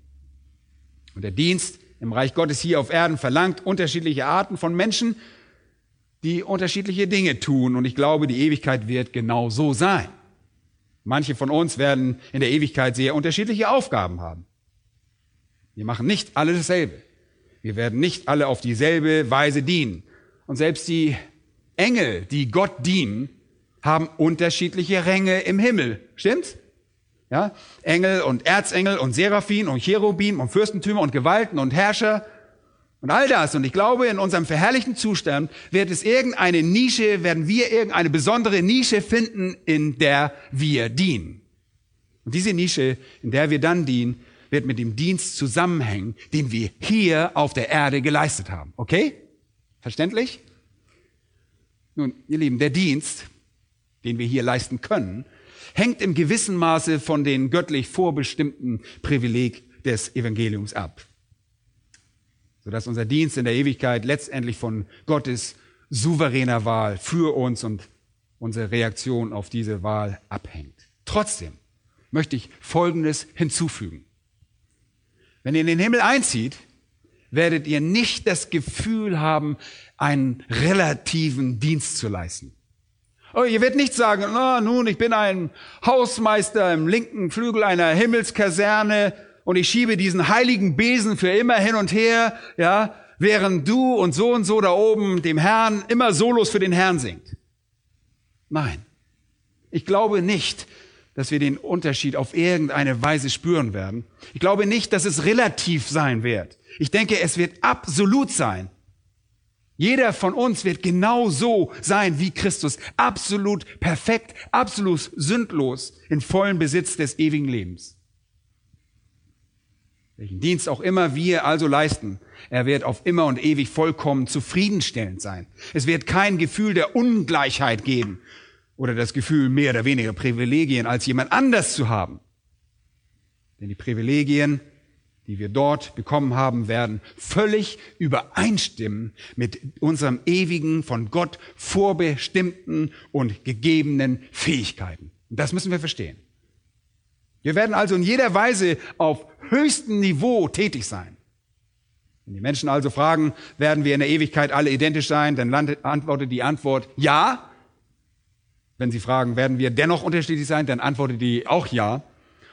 Speaker 1: Und der Dienst im Reich Gottes hier auf Erden verlangt unterschiedliche Arten von Menschen, die unterschiedliche Dinge tun. Und ich glaube, die Ewigkeit wird genau so sein. Manche von uns werden in der Ewigkeit sehr unterschiedliche Aufgaben haben. Wir machen nicht alle dasselbe. Wir werden nicht alle auf dieselbe Weise dienen. Und selbst die Engel, die Gott dienen, haben unterschiedliche Ränge im Himmel. Stimmt's? Ja? Engel und Erzengel und Seraphim und Cherubim und Fürstentümer und Gewalten und Herrscher und all das. Und ich glaube, in unserem verherrlichten Zustand wird es irgendeine Nische, werden wir irgendeine besondere Nische finden, in der wir dienen. Und diese Nische, in der wir dann dienen, wird mit dem Dienst zusammenhängen, den wir hier auf der Erde geleistet haben. Okay? Verständlich? Nun, ihr Lieben, der Dienst, den wir hier leisten können, hängt im gewissen Maße von den göttlich vorbestimmten Privileg des Evangeliums ab. Sodass unser Dienst in der Ewigkeit letztendlich von Gottes souveräner Wahl für uns und unsere Reaktion auf diese Wahl abhängt. Trotzdem möchte ich Folgendes hinzufügen. Wenn ihr in den Himmel einzieht, werdet ihr nicht das Gefühl haben, einen relativen Dienst zu leisten. Oh, ihr werdet nicht sagen, oh, nun, ich bin ein Hausmeister im linken Flügel einer Himmelskaserne und ich schiebe diesen heiligen Besen für immer hin und her, ja, während du und so und so da oben dem Herrn immer Solos für den Herrn singt. Nein. Ich glaube nicht, dass wir den Unterschied auf irgendeine Weise spüren werden. Ich glaube nicht, dass es relativ sein wird. Ich denke, es wird absolut sein. Jeder von uns wird genau so sein wie Christus. Absolut perfekt, absolut sündlos, in vollem Besitz des ewigen Lebens. Welchen Dienst auch immer wir also leisten, er wird auf immer und ewig vollkommen zufriedenstellend sein. Es wird kein Gefühl der Ungleichheit geben oder das Gefühl, mehr oder weniger Privilegien als jemand anders zu haben. Denn die Privilegien die wir dort bekommen haben, werden völlig übereinstimmen mit unserem ewigen, von Gott vorbestimmten und gegebenen Fähigkeiten. Das müssen wir verstehen. Wir werden also in jeder Weise auf höchstem Niveau tätig sein. Wenn die Menschen also fragen, werden wir in der Ewigkeit alle identisch sein, dann antwortet die Antwort ja. Wenn sie fragen, werden wir dennoch unterschiedlich sein, dann antwortet die auch ja.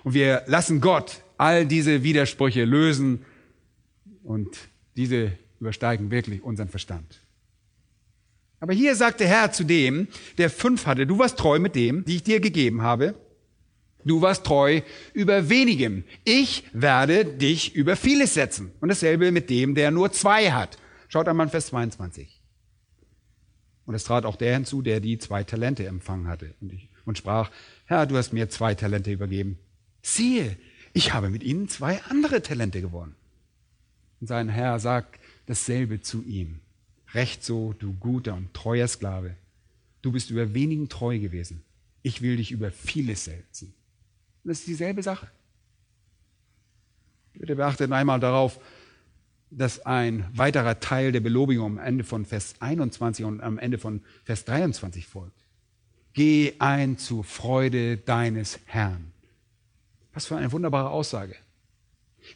Speaker 1: Und wir lassen Gott all diese Widersprüche lösen und diese übersteigen wirklich unseren Verstand. Aber hier sagt der Herr zu dem, der fünf hatte, du warst treu mit dem, die ich dir gegeben habe. Du warst treu über wenigem. Ich werde dich über vieles setzen. Und dasselbe mit dem, der nur zwei hat. Schaut einmal Vers 22. Und es trat auch der hinzu, der die zwei Talente empfangen hatte. Und, ich, und sprach, Herr, du hast mir zwei Talente übergeben. Siehe, ich habe mit ihnen zwei andere Talente gewonnen. Und sein Herr sagt dasselbe zu ihm. Recht so, du guter und treuer Sklave. Du bist über wenigen treu gewesen. Ich will dich über vieles setzen. Das ist dieselbe Sache. Bitte beachtet einmal darauf, dass ein weiterer Teil der Belobigung am Ende von Vers 21 und am Ende von Vers 23 folgt. Geh ein zur Freude deines Herrn. Was für eine wunderbare Aussage.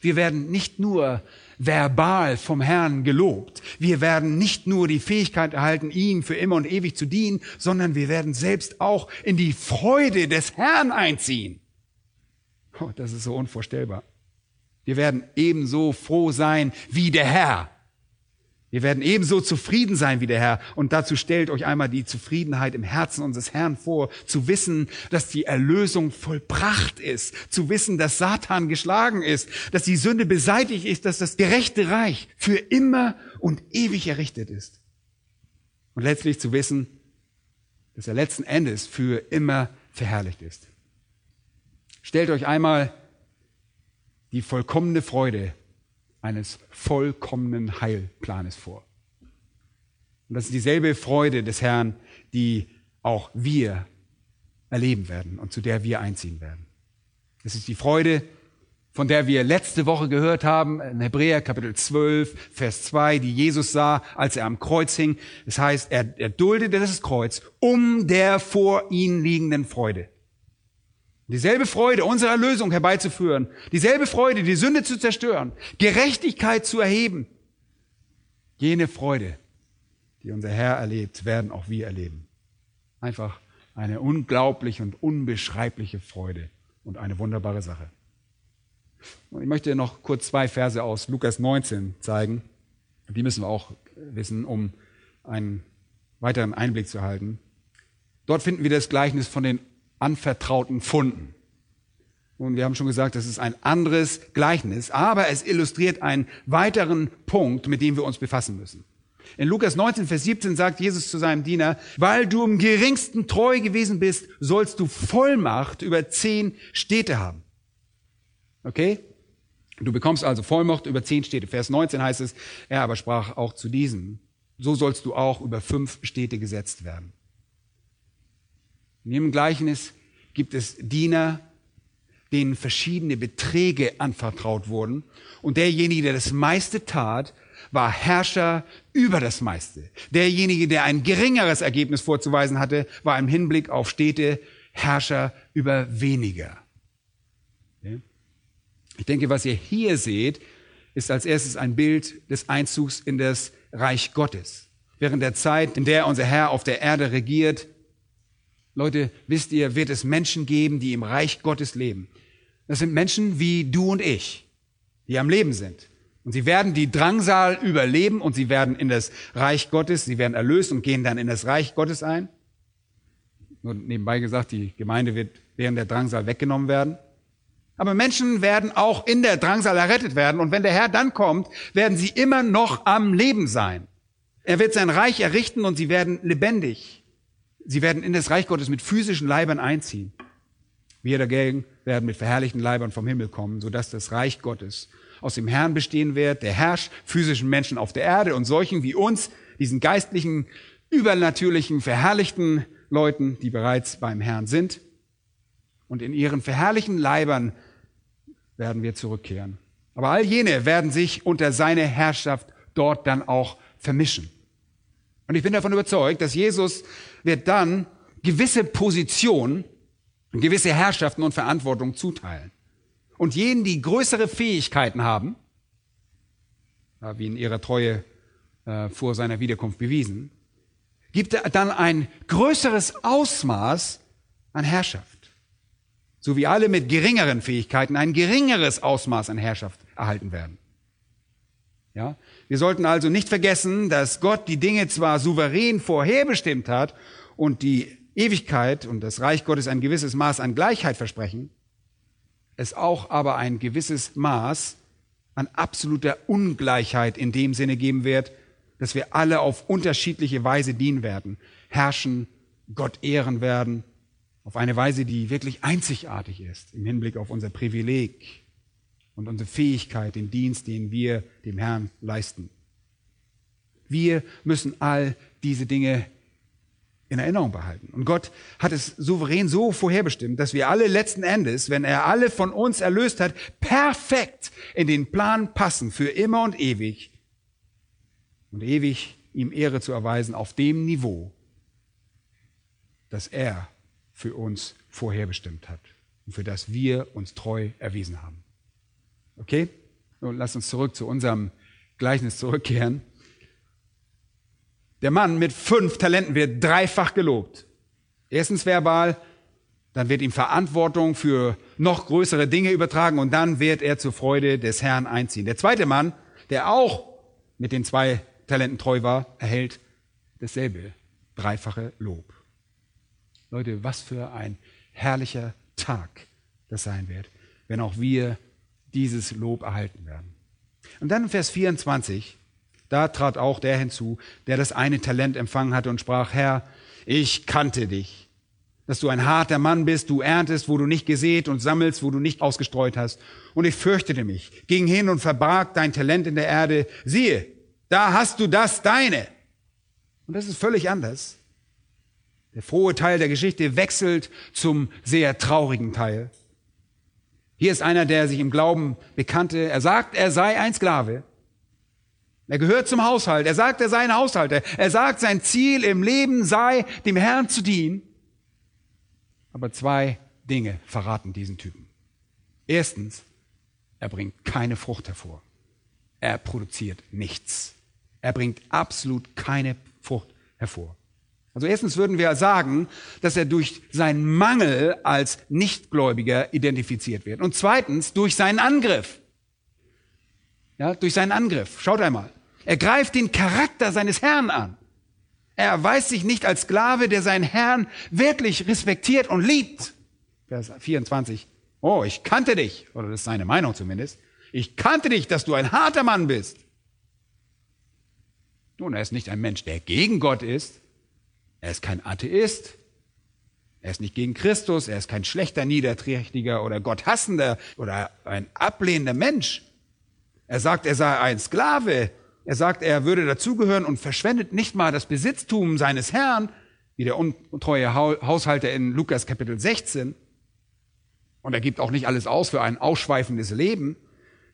Speaker 1: Wir werden nicht nur verbal vom Herrn gelobt. Wir werden nicht nur die Fähigkeit erhalten, ihm für immer und ewig zu dienen, sondern wir werden selbst auch in die Freude des Herrn einziehen. Oh, das ist so unvorstellbar. Wir werden ebenso froh sein wie der Herr. Wir werden ebenso zufrieden sein wie der Herr. Und dazu stellt euch einmal die Zufriedenheit im Herzen unseres Herrn vor, zu wissen, dass die Erlösung vollbracht ist, zu wissen, dass Satan geschlagen ist, dass die Sünde beseitigt ist, dass das gerechte Reich für immer und ewig errichtet ist. Und letztlich zu wissen, dass er letzten Endes für immer verherrlicht ist. Stellt euch einmal die vollkommene Freude eines vollkommenen Heilplanes vor. Und das ist dieselbe Freude des Herrn, die auch wir erleben werden und zu der wir einziehen werden. Das ist die Freude, von der wir letzte Woche gehört haben, in Hebräer Kapitel 12, Vers 2, die Jesus sah, als er am Kreuz hing. Das heißt, er, er duldete das Kreuz um der vor ihm liegenden Freude. Dieselbe Freude, unsere Erlösung herbeizuführen. Dieselbe Freude, die Sünde zu zerstören. Gerechtigkeit zu erheben. Jene Freude, die unser Herr erlebt, werden auch wir erleben. Einfach eine unglaubliche und unbeschreibliche Freude und eine wunderbare Sache. Und ich möchte noch kurz zwei Verse aus Lukas 19 zeigen. Die müssen wir auch wissen, um einen weiteren Einblick zu halten. Dort finden wir das Gleichnis von den anvertrauten Funden. Und wir haben schon gesagt, das ist ein anderes Gleichnis, aber es illustriert einen weiteren Punkt, mit dem wir uns befassen müssen. In Lukas 19, Vers 17 sagt Jesus zu seinem Diener, weil du im geringsten treu gewesen bist, sollst du Vollmacht über zehn Städte haben. Okay? Du bekommst also Vollmacht über zehn Städte. Vers 19 heißt es, er aber sprach auch zu diesen, so sollst du auch über fünf Städte gesetzt werden. In dem Gleichnis gibt es Diener, denen verschiedene Beträge anvertraut wurden. Und derjenige, der das meiste tat, war Herrscher über das meiste. Derjenige, der ein geringeres Ergebnis vorzuweisen hatte, war im Hinblick auf Städte Herrscher über weniger. Ich denke, was ihr hier seht, ist als erstes ein Bild des Einzugs in das Reich Gottes. Während der Zeit, in der unser Herr auf der Erde regiert, Leute, wisst ihr, wird es Menschen geben, die im Reich Gottes leben. Das sind Menschen wie du und ich, die am Leben sind. Und sie werden die Drangsal überleben und sie werden in das Reich Gottes, sie werden erlöst und gehen dann in das Reich Gottes ein. Nur nebenbei gesagt, die Gemeinde wird während der Drangsal weggenommen werden. Aber Menschen werden auch in der Drangsal errettet werden. Und wenn der Herr dann kommt, werden sie immer noch am Leben sein. Er wird sein Reich errichten und sie werden lebendig. Sie werden in das Reich Gottes mit physischen Leibern einziehen. Wir dagegen werden mit verherrlichten Leibern vom Himmel kommen, sodass das Reich Gottes aus dem Herrn bestehen wird, der herrscht physischen Menschen auf der Erde und solchen wie uns, diesen geistlichen, übernatürlichen, verherrlichten Leuten, die bereits beim Herrn sind. Und in ihren verherrlichten Leibern werden wir zurückkehren. Aber all jene werden sich unter seine Herrschaft dort dann auch vermischen. Und ich bin davon überzeugt, dass Jesus wird dann gewisse Positionen, gewisse Herrschaften und Verantwortung zuteilen. Und jenen, die größere Fähigkeiten haben, wie in ihrer Treue äh, vor seiner Wiederkunft bewiesen, gibt er dann ein größeres Ausmaß an Herrschaft. So wie alle mit geringeren Fähigkeiten ein geringeres Ausmaß an Herrschaft erhalten werden. Ja? Wir sollten also nicht vergessen, dass Gott die Dinge zwar souverän vorherbestimmt hat und die Ewigkeit und das Reich Gottes ein gewisses Maß an Gleichheit versprechen, es auch aber ein gewisses Maß an absoluter Ungleichheit in dem Sinne geben wird, dass wir alle auf unterschiedliche Weise dienen werden, herrschen, Gott ehren werden, auf eine Weise, die wirklich einzigartig ist im Hinblick auf unser Privileg, und unsere Fähigkeit, den Dienst, den wir dem Herrn leisten. Wir müssen all diese Dinge in Erinnerung behalten. Und Gott hat es souverän so vorherbestimmt, dass wir alle letzten Endes, wenn er alle von uns erlöst hat, perfekt in den Plan passen für immer und ewig und ewig ihm Ehre zu erweisen auf dem Niveau, das er für uns vorherbestimmt hat und für das wir uns treu erwiesen haben. Okay? Nun lass uns zurück zu unserem Gleichnis zurückkehren. Der Mann mit fünf Talenten wird dreifach gelobt. Erstens verbal, dann wird ihm Verantwortung für noch größere Dinge übertragen und dann wird er zur Freude des Herrn einziehen. Der zweite Mann, der auch mit den zwei Talenten treu war, erhält dasselbe, dreifache Lob. Leute, was für ein herrlicher Tag das sein wird, wenn auch wir dieses Lob erhalten werden. Und dann in Vers 24, da trat auch der hinzu, der das eine Talent empfangen hatte und sprach, Herr, ich kannte dich, dass du ein harter Mann bist, du erntest, wo du nicht gesät und sammelst, wo du nicht ausgestreut hast. Und ich fürchtete mich, ging hin und verbarg dein Talent in der Erde. Siehe, da hast du das deine. Und das ist völlig anders. Der frohe Teil der Geschichte wechselt zum sehr traurigen Teil. Hier ist einer, der sich im Glauben bekannte. Er sagt, er sei ein Sklave. Er gehört zum Haushalt. Er sagt, er sei ein Haushalter. Er sagt, sein Ziel im Leben sei, dem Herrn zu dienen. Aber zwei Dinge verraten diesen Typen. Erstens, er bringt keine Frucht hervor. Er produziert nichts. Er bringt absolut keine Frucht hervor. Also erstens würden wir sagen, dass er durch seinen Mangel als Nichtgläubiger identifiziert wird. Und zweitens durch seinen Angriff. Ja, durch seinen Angriff. Schaut einmal. Er greift den Charakter seines Herrn an. Er erweist sich nicht als Sklave, der seinen Herrn wirklich respektiert und liebt. Vers 24. Oh, ich kannte dich, oder das ist seine Meinung zumindest. Ich kannte dich, dass du ein harter Mann bist. Nun, er ist nicht ein Mensch, der gegen Gott ist. Er ist kein Atheist. Er ist nicht gegen Christus. Er ist kein schlechter, niederträchtiger oder gotthassender oder ein ablehnender Mensch. Er sagt, er sei ein Sklave. Er sagt, er würde dazugehören und verschwendet nicht mal das Besitztum seines Herrn, wie der untreue Haushalter in Lukas Kapitel 16. Und er gibt auch nicht alles aus für ein ausschweifendes Leben,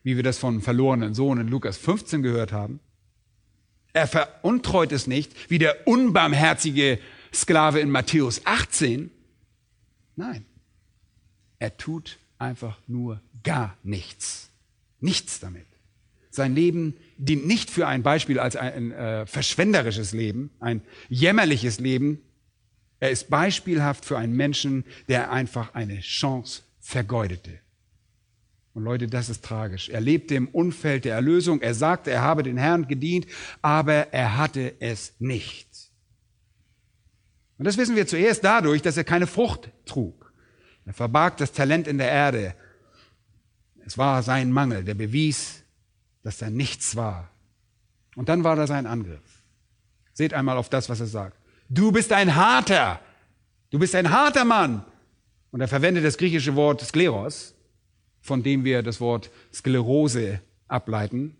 Speaker 1: wie wir das von verlorenen Sohn in Lukas 15 gehört haben. Er veruntreut es nicht, wie der unbarmherzige Sklave in Matthäus 18. Nein, er tut einfach nur gar nichts. Nichts damit. Sein Leben dient nicht für ein Beispiel als ein äh, verschwenderisches Leben, ein jämmerliches Leben. Er ist beispielhaft für einen Menschen, der einfach eine Chance vergeudete. Und Leute, das ist tragisch. Er lebte im Umfeld der Erlösung. Er sagte, er habe den Herrn gedient, aber er hatte es nicht. Und das wissen wir zuerst dadurch, dass er keine Frucht trug. Er verbarg das Talent in der Erde. Es war sein Mangel, der bewies, dass er nichts war. Und dann war da sein Angriff. Seht einmal auf das, was er sagt. Du bist ein harter. Du bist ein harter Mann. Und er verwendet das griechische Wort Skleros, von dem wir das Wort Sklerose ableiten.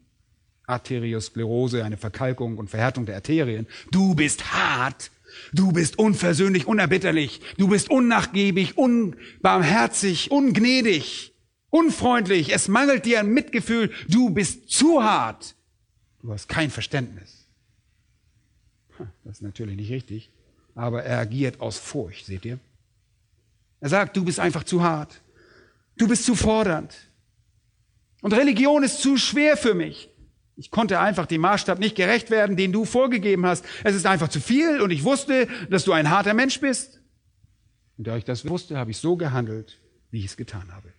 Speaker 1: Arteriosklerose, eine Verkalkung und Verhärtung der Arterien. Du bist hart. Du bist unversöhnlich, unerbitterlich. Du bist unnachgiebig, unbarmherzig, ungnädig, unfreundlich. Es mangelt dir an Mitgefühl. Du bist zu hart. Du hast kein Verständnis. Das ist natürlich nicht richtig, aber er agiert aus Furcht, seht ihr? Er sagt, du bist einfach zu hart. Du bist zu fordernd. Und Religion ist zu schwer für mich. Ich konnte einfach dem Maßstab nicht gerecht werden, den du vorgegeben hast. Es ist einfach zu viel und ich wusste, dass du ein harter Mensch bist. Und da ich das wusste, habe ich so gehandelt, wie ich es getan habe.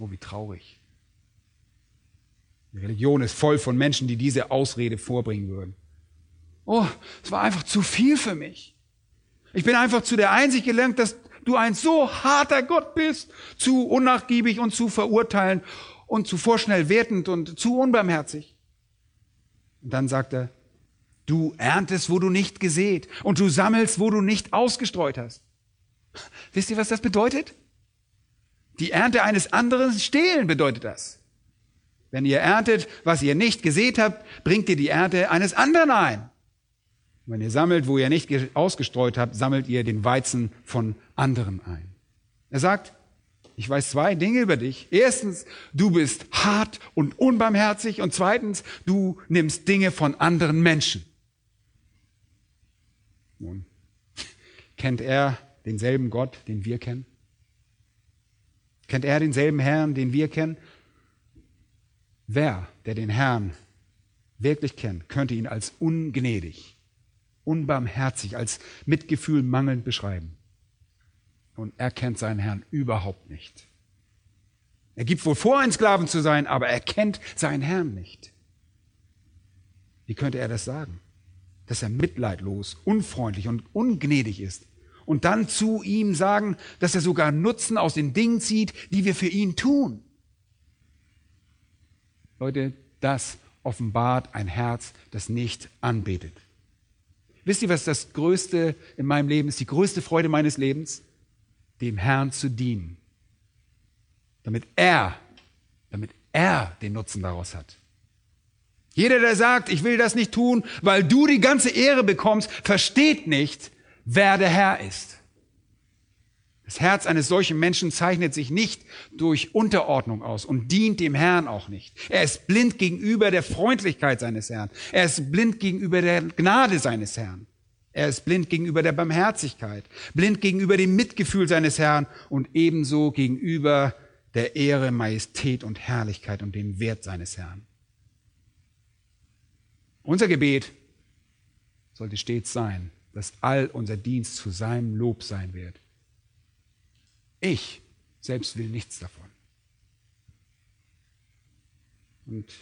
Speaker 1: Oh, wie traurig. Die Religion ist voll von Menschen, die diese Ausrede vorbringen würden. Oh, es war einfach zu viel für mich. Ich bin einfach zu der Einsicht gelangt, dass du ein so harter Gott bist, zu unnachgiebig und zu verurteilen und zu vorschnell wertend und zu unbarmherzig. Und dann sagt er, du erntest, wo du nicht gesät und du sammelst, wo du nicht ausgestreut hast. Wisst ihr, was das bedeutet? Die Ernte eines anderen stehlen bedeutet das. Wenn ihr erntet, was ihr nicht gesät habt, bringt ihr die Ernte eines anderen ein. Wenn ihr sammelt, wo ihr nicht ausgestreut habt, sammelt ihr den Weizen von anderen ein. Er sagt, ich weiß zwei Dinge über dich. Erstens, du bist hart und unbarmherzig und zweitens, du nimmst Dinge von anderen Menschen. Nun, <laughs> kennt er denselben Gott, den wir kennen? Kennt er denselben Herrn, den wir kennen? Wer, der den Herrn wirklich kennt, könnte ihn als ungnädig unbarmherzig, als Mitgefühl mangelnd beschreiben. Und er kennt seinen Herrn überhaupt nicht. Er gibt wohl vor, ein Sklaven zu sein, aber er kennt seinen Herrn nicht. Wie könnte er das sagen? Dass er mitleidlos, unfreundlich und ungnädig ist. Und dann zu ihm sagen, dass er sogar Nutzen aus den Dingen zieht, die wir für ihn tun. Leute, das offenbart ein Herz, das nicht anbetet. Wisst ihr, was das Größte in meinem Leben ist? Die größte Freude meines Lebens? Dem Herrn zu dienen. Damit er, damit er den Nutzen daraus hat. Jeder, der sagt, ich will das nicht tun, weil du die ganze Ehre bekommst, versteht nicht, wer der Herr ist. Das Herz eines solchen Menschen zeichnet sich nicht durch Unterordnung aus und dient dem Herrn auch nicht. Er ist blind gegenüber der Freundlichkeit seines Herrn. Er ist blind gegenüber der Gnade seines Herrn. Er ist blind gegenüber der Barmherzigkeit, blind gegenüber dem Mitgefühl seines Herrn und ebenso gegenüber der Ehre, Majestät und Herrlichkeit und dem Wert seines Herrn. Unser Gebet sollte stets sein, dass all unser Dienst zu seinem Lob sein wird. Ich selbst will nichts davon. Und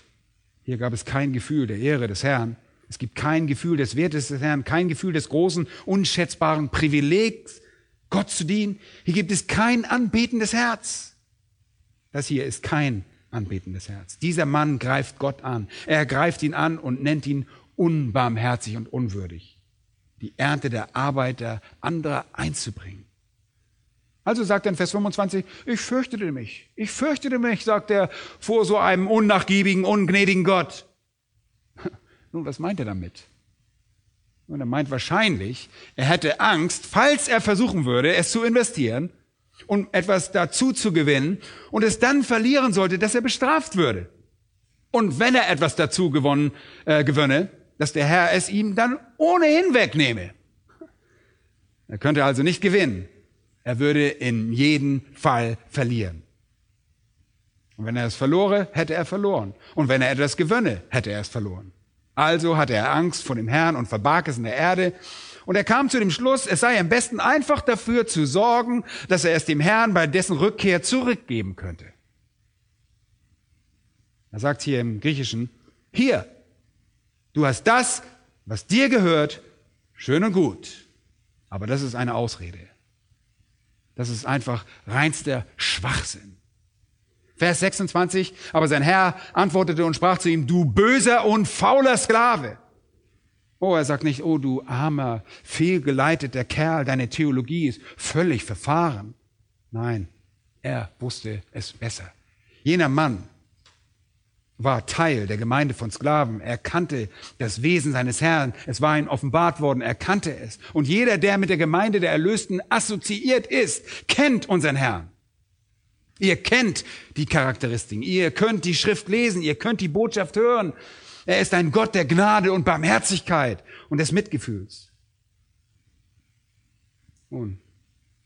Speaker 1: hier gab es kein Gefühl der Ehre des Herrn. Es gibt kein Gefühl des Wertes des Herrn, kein Gefühl des großen, unschätzbaren Privilegs, Gott zu dienen. Hier gibt es kein anbetendes Herz. Das hier ist kein anbetendes Herz. Dieser Mann greift Gott an. Er greift ihn an und nennt ihn unbarmherzig und unwürdig. Die Ernte der Arbeiter anderer einzubringen. Also sagt er in Vers 25, ich fürchtete mich. Ich fürchtete mich, sagt er, vor so einem unnachgiebigen, ungnädigen Gott. <laughs> Nun, was meint er damit? Nun, er meint wahrscheinlich, er hätte Angst, falls er versuchen würde, es zu investieren, um etwas dazu zu gewinnen und es dann verlieren sollte, dass er bestraft würde. Und wenn er etwas dazu gewonnen, äh, gewönne, dass der Herr es ihm dann ohnehin wegnehme. Er könnte also nicht gewinnen. Er würde in jedem Fall verlieren. Und wenn er es verlore, hätte er verloren. Und wenn er etwas gewönne, hätte er es verloren. Also hatte er Angst vor dem Herrn und verbarg es in der Erde. Und er kam zu dem Schluss, es sei am besten einfach dafür zu sorgen, dass er es dem Herrn bei dessen Rückkehr zurückgeben könnte. Er sagt hier im Griechischen, hier, du hast das, was dir gehört, schön und gut. Aber das ist eine Ausrede. Das ist einfach reinster Schwachsinn. Vers 26, aber sein Herr antwortete und sprach zu ihm, du böser und fauler Sklave. Oh, er sagt nicht, oh du armer, fehlgeleiteter Kerl, deine Theologie ist völlig verfahren. Nein, er wusste es besser. Jener Mann war Teil der Gemeinde von Sklaven. Er kannte das Wesen seines Herrn. Es war ihm offenbart worden. Er kannte es. Und jeder, der mit der Gemeinde der Erlösten assoziiert ist, kennt unseren Herrn. Ihr kennt die Charakteristiken. Ihr könnt die Schrift lesen. Ihr könnt die Botschaft hören. Er ist ein Gott der Gnade und Barmherzigkeit und des Mitgefühls. Nun,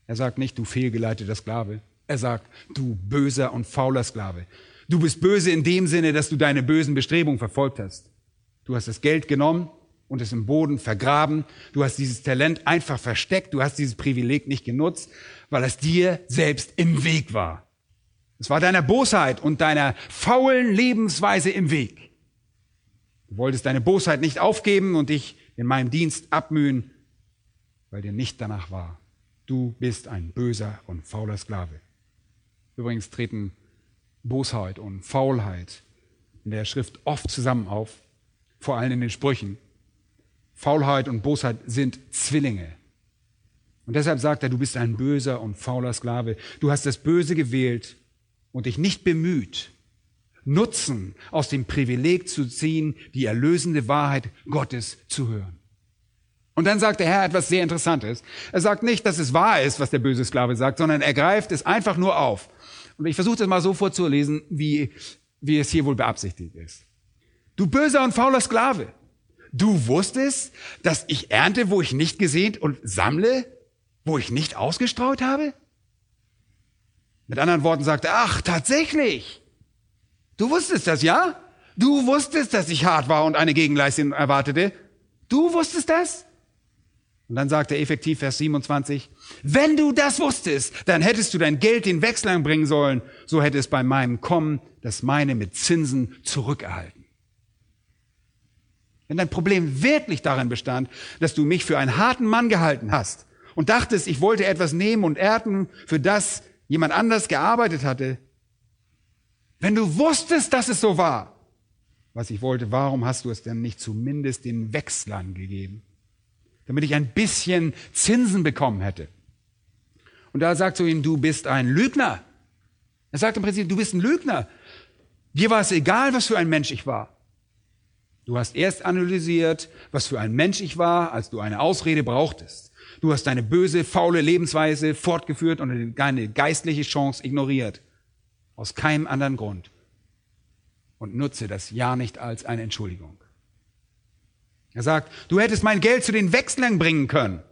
Speaker 1: er sagt nicht, du fehlgeleiteter Sklave. Er sagt, du böser und fauler Sklave. Du bist böse in dem Sinne, dass du deine bösen Bestrebungen verfolgt hast. Du hast das Geld genommen und es im Boden vergraben. Du hast dieses Talent einfach versteckt. Du hast dieses Privileg nicht genutzt, weil es dir selbst im Weg war. Es war deiner Bosheit und deiner faulen Lebensweise im Weg. Du wolltest deine Bosheit nicht aufgeben und dich in meinem Dienst abmühen, weil dir nicht danach war. Du bist ein böser und fauler Sklave. Übrigens treten Bosheit und Faulheit in der Schrift oft zusammen auf, vor allem in den Sprüchen. Faulheit und Bosheit sind Zwillinge. Und deshalb sagt er, du bist ein böser und fauler Sklave. Du hast das Böse gewählt und dich nicht bemüht, Nutzen aus dem Privileg zu ziehen, die erlösende Wahrheit Gottes zu hören. Und dann sagt der Herr etwas sehr Interessantes. Er sagt nicht, dass es wahr ist, was der böse Sklave sagt, sondern er greift es einfach nur auf. Und ich versuche das mal so vorzulesen, wie, wie es hier wohl beabsichtigt ist. Du böser und fauler Sklave, du wusstest, dass ich ernte, wo ich nicht gesehnt und sammle, wo ich nicht ausgestreut habe? Mit anderen Worten sagt er, ach, tatsächlich. Du wusstest das, ja? Du wusstest, dass ich hart war und eine Gegenleistung erwartete. Du wusstest das? Und dann sagt er effektiv, Vers 27, wenn du das wusstest, dann hättest du dein Geld den Wechslern bringen sollen, so hätte es bei meinem Kommen das meine mit Zinsen zurückerhalten. Wenn dein Problem wirklich darin bestand, dass du mich für einen harten Mann gehalten hast und dachtest, ich wollte etwas nehmen und ernten, für das jemand anders gearbeitet hatte, wenn du wusstest, dass es so war, was ich wollte, warum hast du es denn nicht zumindest den Wechslern gegeben? Damit ich ein bisschen Zinsen bekommen hätte. Und da sagt zu ihm, du bist ein Lügner. Er sagt im Prinzip, du bist ein Lügner. Dir war es egal, was für ein Mensch ich war. Du hast erst analysiert, was für ein Mensch ich war, als du eine Ausrede brauchtest. Du hast deine böse, faule Lebensweise fortgeführt und deine geistliche Chance ignoriert. Aus keinem anderen Grund. Und nutze das Ja nicht als eine Entschuldigung. Er sagt, du hättest mein Geld zu den Wechslern bringen können.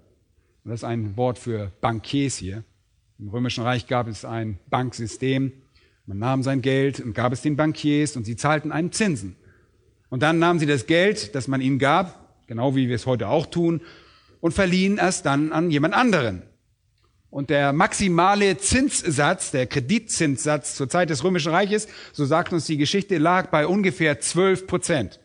Speaker 1: Das ist ein Wort für Bankiers hier. Im Römischen Reich gab es ein Banksystem. Man nahm sein Geld und gab es den Bankiers und sie zahlten einen Zinsen. Und dann nahmen sie das Geld, das man ihnen gab, genau wie wir es heute auch tun, und verliehen es dann an jemand anderen. Und der maximale Zinssatz, der Kreditzinssatz zur Zeit des Römischen Reiches, so sagt uns die Geschichte, lag bei ungefähr 12 Prozent.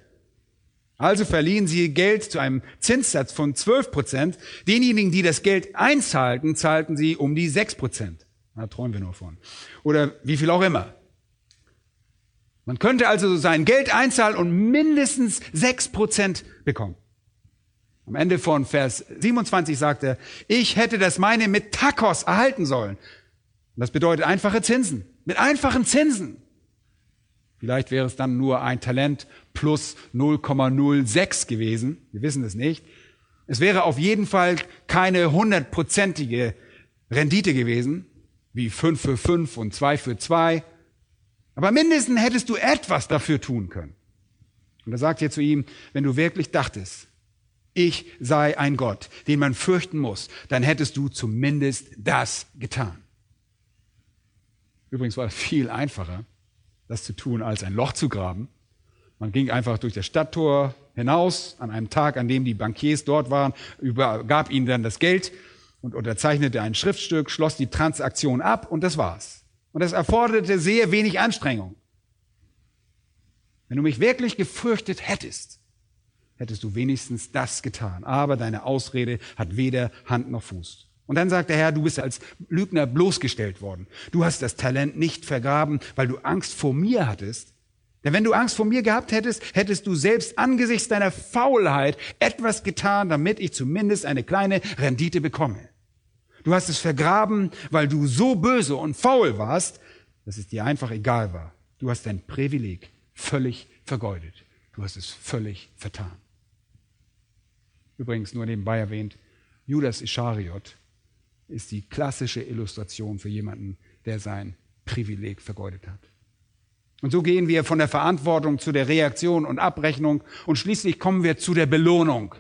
Speaker 1: Also verliehen sie Geld zu einem Zinssatz von 12 Prozent. Denjenigen, die das Geld einzahlten, zahlten sie um die 6 Prozent. Da träumen wir nur von. Oder wie viel auch immer. Man könnte also sein Geld einzahlen und mindestens 6 Prozent bekommen. Am Ende von Vers 27 sagt er, ich hätte das meine mit Takos erhalten sollen. Das bedeutet einfache Zinsen. Mit einfachen Zinsen. Vielleicht wäre es dann nur ein Talent plus 0,06 gewesen. Wir wissen es nicht. Es wäre auf jeden Fall keine hundertprozentige Rendite gewesen, wie 5 für 5 und 2 für 2. Aber mindestens hättest du etwas dafür tun können. Und er sagt hier zu ihm, wenn du wirklich dachtest, ich sei ein Gott, den man fürchten muss, dann hättest du zumindest das getan. Übrigens war es viel einfacher, das zu tun, als ein Loch zu graben. Man ging einfach durch das Stadttor hinaus an einem Tag, an dem die Bankiers dort waren, übergab ihnen dann das Geld und unterzeichnete ein Schriftstück, schloss die Transaktion ab und das war's. Und das erforderte sehr wenig Anstrengung. Wenn du mich wirklich gefürchtet hättest, hättest du wenigstens das getan. Aber deine Ausrede hat weder Hand noch Fuß. Und dann sagt der Herr, du bist als Lügner bloßgestellt worden. Du hast das Talent nicht vergraben, weil du Angst vor mir hattest. Denn wenn du Angst vor mir gehabt hättest, hättest du selbst angesichts deiner Faulheit etwas getan, damit ich zumindest eine kleine Rendite bekomme. Du hast es vergraben, weil du so böse und faul warst, dass es dir einfach egal war. Du hast dein Privileg völlig vergeudet. Du hast es völlig vertan. Übrigens nur nebenbei erwähnt, Judas Ischariot ist die klassische Illustration für jemanden, der sein Privileg vergeudet hat. Und so gehen wir von der Verantwortung zu der Reaktion und Abrechnung und schließlich kommen wir zu der Belohnung.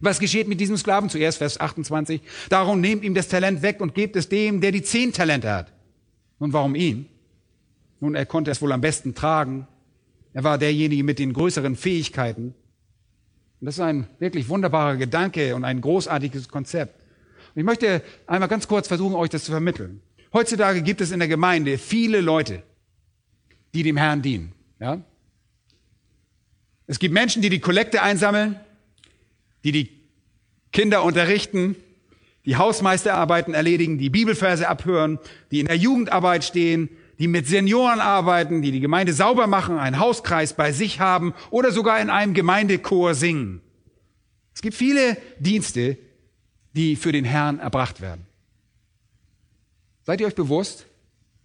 Speaker 1: Was geschieht mit diesem Sklaven? Zuerst Vers 28. Darum nehmt ihm das Talent weg und gebt es dem, der die zehn Talente hat. Nun, warum ihm? Nun, er konnte es wohl am besten tragen. Er war derjenige mit den größeren Fähigkeiten. Und das ist ein wirklich wunderbarer Gedanke und ein großartiges Konzept. Ich möchte einmal ganz kurz versuchen, euch das zu vermitteln. Heutzutage gibt es in der Gemeinde viele Leute, die dem Herrn dienen. Ja? Es gibt Menschen, die die Kollekte einsammeln, die die Kinder unterrichten, die Hausmeisterarbeiten erledigen, die Bibelverse abhören, die in der Jugendarbeit stehen, die mit Senioren arbeiten, die die Gemeinde sauber machen, einen Hauskreis bei sich haben oder sogar in einem Gemeindechor singen. Es gibt viele Dienste, die für den Herrn erbracht werden. Seid ihr euch bewusst,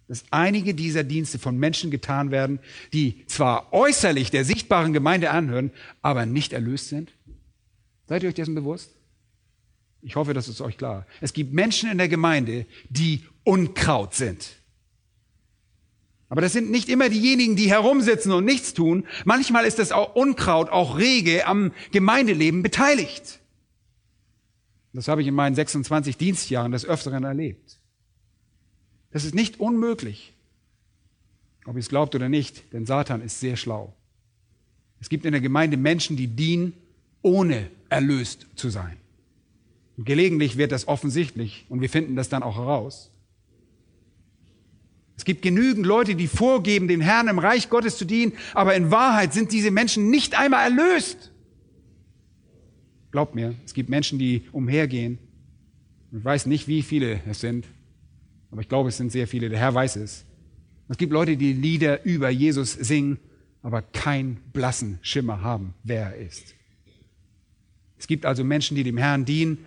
Speaker 1: dass einige dieser Dienste von Menschen getan werden, die zwar äußerlich der sichtbaren Gemeinde anhören, aber nicht erlöst sind? Seid ihr euch dessen bewusst? Ich hoffe, das ist euch klar. Es gibt Menschen in der Gemeinde, die Unkraut sind. Aber das sind nicht immer diejenigen, die herumsitzen und nichts tun. Manchmal ist das auch Unkraut, auch rege am Gemeindeleben beteiligt. Das habe ich in meinen 26 Dienstjahren des Öfteren erlebt. Das ist nicht unmöglich. Ob ihr es glaubt oder nicht, denn Satan ist sehr schlau. Es gibt in der Gemeinde Menschen, die dienen, ohne erlöst zu sein. Und gelegentlich wird das offensichtlich und wir finden das dann auch heraus. Es gibt genügend Leute, die vorgeben, den Herrn im Reich Gottes zu dienen, aber in Wahrheit sind diese Menschen nicht einmal erlöst. Glaubt mir, es gibt Menschen, die umhergehen. Ich weiß nicht, wie viele es sind, aber ich glaube, es sind sehr viele. Der Herr weiß es. Es gibt Leute, die Lieder über Jesus singen, aber keinen blassen Schimmer haben, wer er ist. Es gibt also Menschen, die dem Herrn dienen,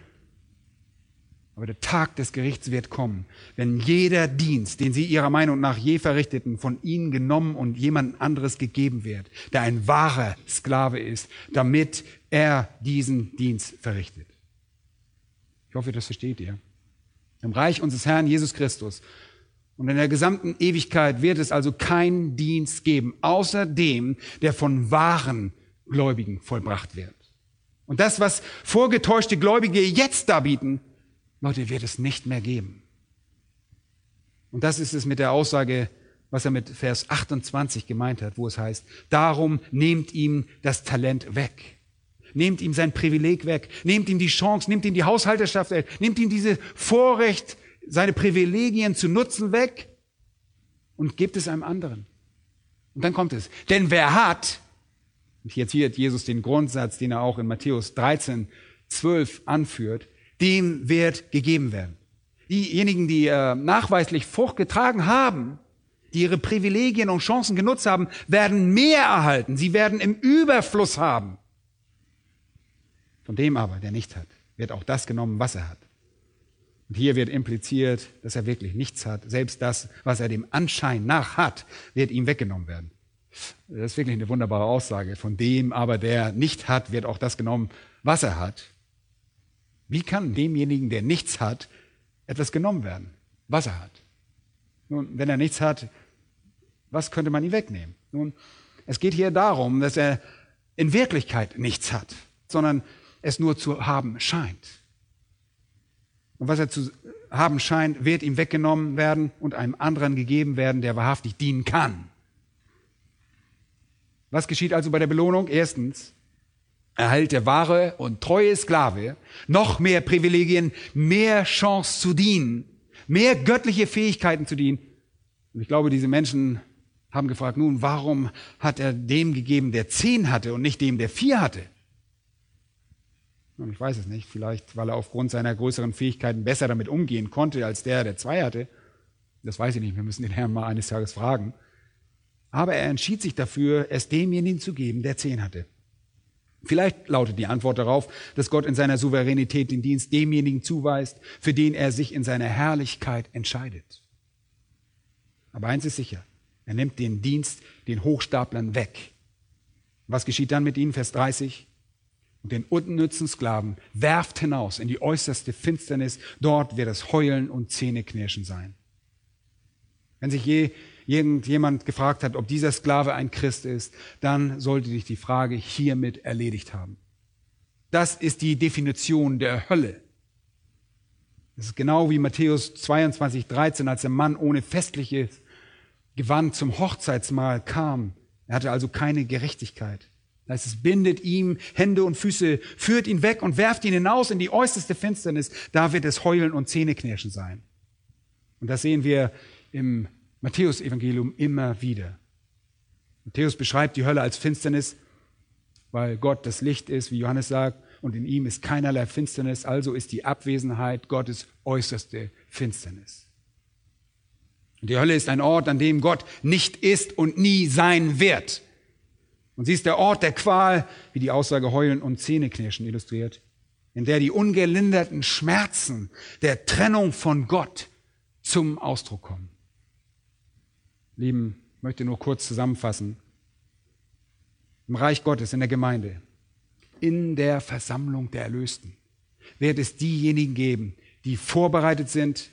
Speaker 1: aber der Tag des Gerichts wird kommen, wenn jeder Dienst, den sie ihrer Meinung nach je verrichteten, von ihnen genommen und jemand anderes gegeben wird, der ein wahrer Sklave ist, damit er diesen Dienst verrichtet. Ich hoffe, das versteht ihr. Im Reich unseres Herrn Jesus Christus und in der gesamten Ewigkeit wird es also keinen Dienst geben, außer dem, der von wahren Gläubigen vollbracht wird. Und das, was vorgetäuschte Gläubige jetzt darbieten, Leute, wird es nicht mehr geben. Und das ist es mit der Aussage, was er mit Vers 28 gemeint hat, wo es heißt, darum nehmt ihm das Talent weg. Nehmt ihm sein Privileg weg. Nehmt ihm die Chance, nehmt ihm die Haushalterschaft weg. Nehmt ihm diese Vorrecht, seine Privilegien zu nutzen weg und gebt es einem anderen. Und dann kommt es. Denn wer hat, und hier zitiert Jesus den Grundsatz, den er auch in Matthäus 13, 12 anführt, dem wird gegeben werden. Diejenigen, die äh, nachweislich Frucht getragen haben, die ihre Privilegien und Chancen genutzt haben, werden mehr erhalten. Sie werden im Überfluss haben. Von dem aber, der nicht hat, wird auch das genommen, was er hat. Und hier wird impliziert, dass er wirklich nichts hat. Selbst das, was er dem Anschein nach hat, wird ihm weggenommen werden. Das ist wirklich eine wunderbare Aussage. Von dem aber, der nicht hat, wird auch das genommen, was er hat. Wie kann demjenigen, der nichts hat, etwas genommen werden, was er hat? Nun, wenn er nichts hat, was könnte man ihm wegnehmen? Nun, es geht hier darum, dass er in Wirklichkeit nichts hat, sondern es nur zu haben scheint. Und was er zu haben scheint, wird ihm weggenommen werden und einem anderen gegeben werden, der wahrhaftig dienen kann. Was geschieht also bei der Belohnung? Erstens, erhält der wahre und treue Sklave noch mehr Privilegien, mehr Chance zu dienen, mehr göttliche Fähigkeiten zu dienen. Und ich glaube, diese Menschen haben gefragt, nun, warum hat er dem gegeben, der zehn hatte und nicht dem, der vier hatte? Und ich weiß es nicht, vielleicht weil er aufgrund seiner größeren Fähigkeiten besser damit umgehen konnte als der, der zwei hatte. Das weiß ich nicht, wir müssen den Herrn mal eines Tages fragen. Aber er entschied sich dafür, es demjenigen zu geben, der zehn hatte. Vielleicht lautet die Antwort darauf, dass Gott in seiner Souveränität den Dienst demjenigen zuweist, für den er sich in seiner Herrlichkeit entscheidet. Aber eins ist sicher, er nimmt den Dienst den Hochstaplern weg. Was geschieht dann mit ihnen? Vers 30 und den unnützen Sklaven werft hinaus in die äußerste Finsternis. Dort wird es Heulen und Zähneknirschen sein. Wenn sich je irgendjemand gefragt hat, ob dieser Sklave ein Christ ist, dann sollte sich die Frage hiermit erledigt haben. Das ist die Definition der Hölle. Das ist genau wie Matthäus 22, 13, als der Mann ohne festliches Gewand zum Hochzeitsmahl kam. Er hatte also keine Gerechtigkeit. Das heißt, es bindet ihm Hände und Füße, führt ihn weg und werft ihn hinaus in die äußerste Finsternis. Da wird es Heulen und Zähneknirschen sein. Und das sehen wir im Matthäus-Evangelium immer wieder. Matthäus beschreibt die Hölle als Finsternis, weil Gott das Licht ist, wie Johannes sagt, und in ihm ist keinerlei Finsternis, also ist die Abwesenheit Gottes äußerste Finsternis. Und die Hölle ist ein Ort, an dem Gott nicht ist und nie sein wird. Und sie ist der Ort der Qual, wie die Aussage Heulen und Zähneknirschen illustriert, in der die ungelinderten Schmerzen der Trennung von Gott zum Ausdruck kommen. Lieben, ich möchte nur kurz zusammenfassen. Im Reich Gottes, in der Gemeinde, in der Versammlung der Erlösten, wird es diejenigen geben, die vorbereitet sind,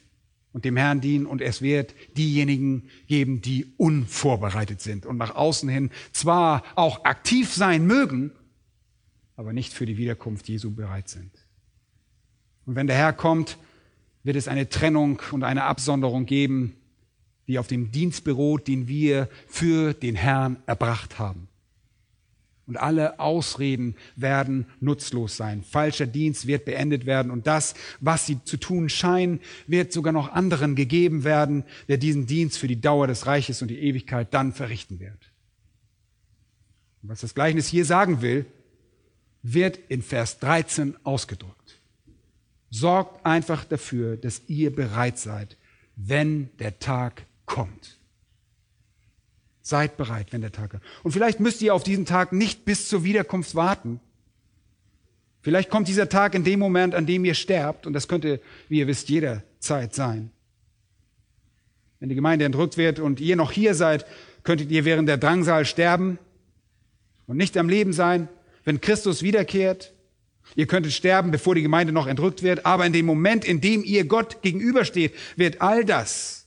Speaker 1: und dem Herrn dienen und es wird diejenigen geben, die unvorbereitet sind und nach außen hin zwar auch aktiv sein mögen, aber nicht für die Wiederkunft Jesu bereit sind. Und wenn der Herr kommt, wird es eine Trennung und eine Absonderung geben, die auf dem Dienst beruht, den wir für den Herrn erbracht haben. Und alle Ausreden werden nutzlos sein. Falscher Dienst wird beendet werden und das, was sie zu tun scheinen, wird sogar noch anderen gegeben werden, der diesen Dienst für die Dauer des Reiches und die Ewigkeit dann verrichten wird. Und was das Gleichnis hier sagen will, wird in Vers 13 ausgedrückt. Sorgt einfach dafür, dass ihr bereit seid, wenn der Tag kommt. Seid bereit, wenn der Tag kommt. Und vielleicht müsst ihr auf diesen Tag nicht bis zur Wiederkunft warten. Vielleicht kommt dieser Tag in dem Moment, an dem ihr sterbt, und das könnte, wie ihr wisst, jederzeit sein. Wenn die Gemeinde entrückt wird und ihr noch hier seid, könntet ihr während der Drangsal sterben und nicht am Leben sein, wenn Christus wiederkehrt. Ihr könntet sterben, bevor die Gemeinde noch entrückt wird, aber in dem Moment, in dem ihr Gott gegenübersteht, wird all das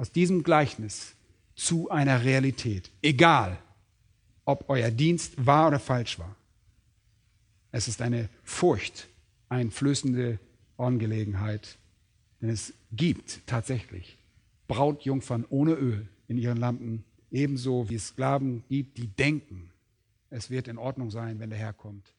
Speaker 1: aus diesem Gleichnis zu einer Realität. Egal, ob euer Dienst wahr oder falsch war. Es ist eine furchteinflößende Angelegenheit, denn es gibt tatsächlich Brautjungfern ohne Öl in ihren Lampen, ebenso wie es Sklaven gibt, die denken, es wird in Ordnung sein, wenn der Herr kommt.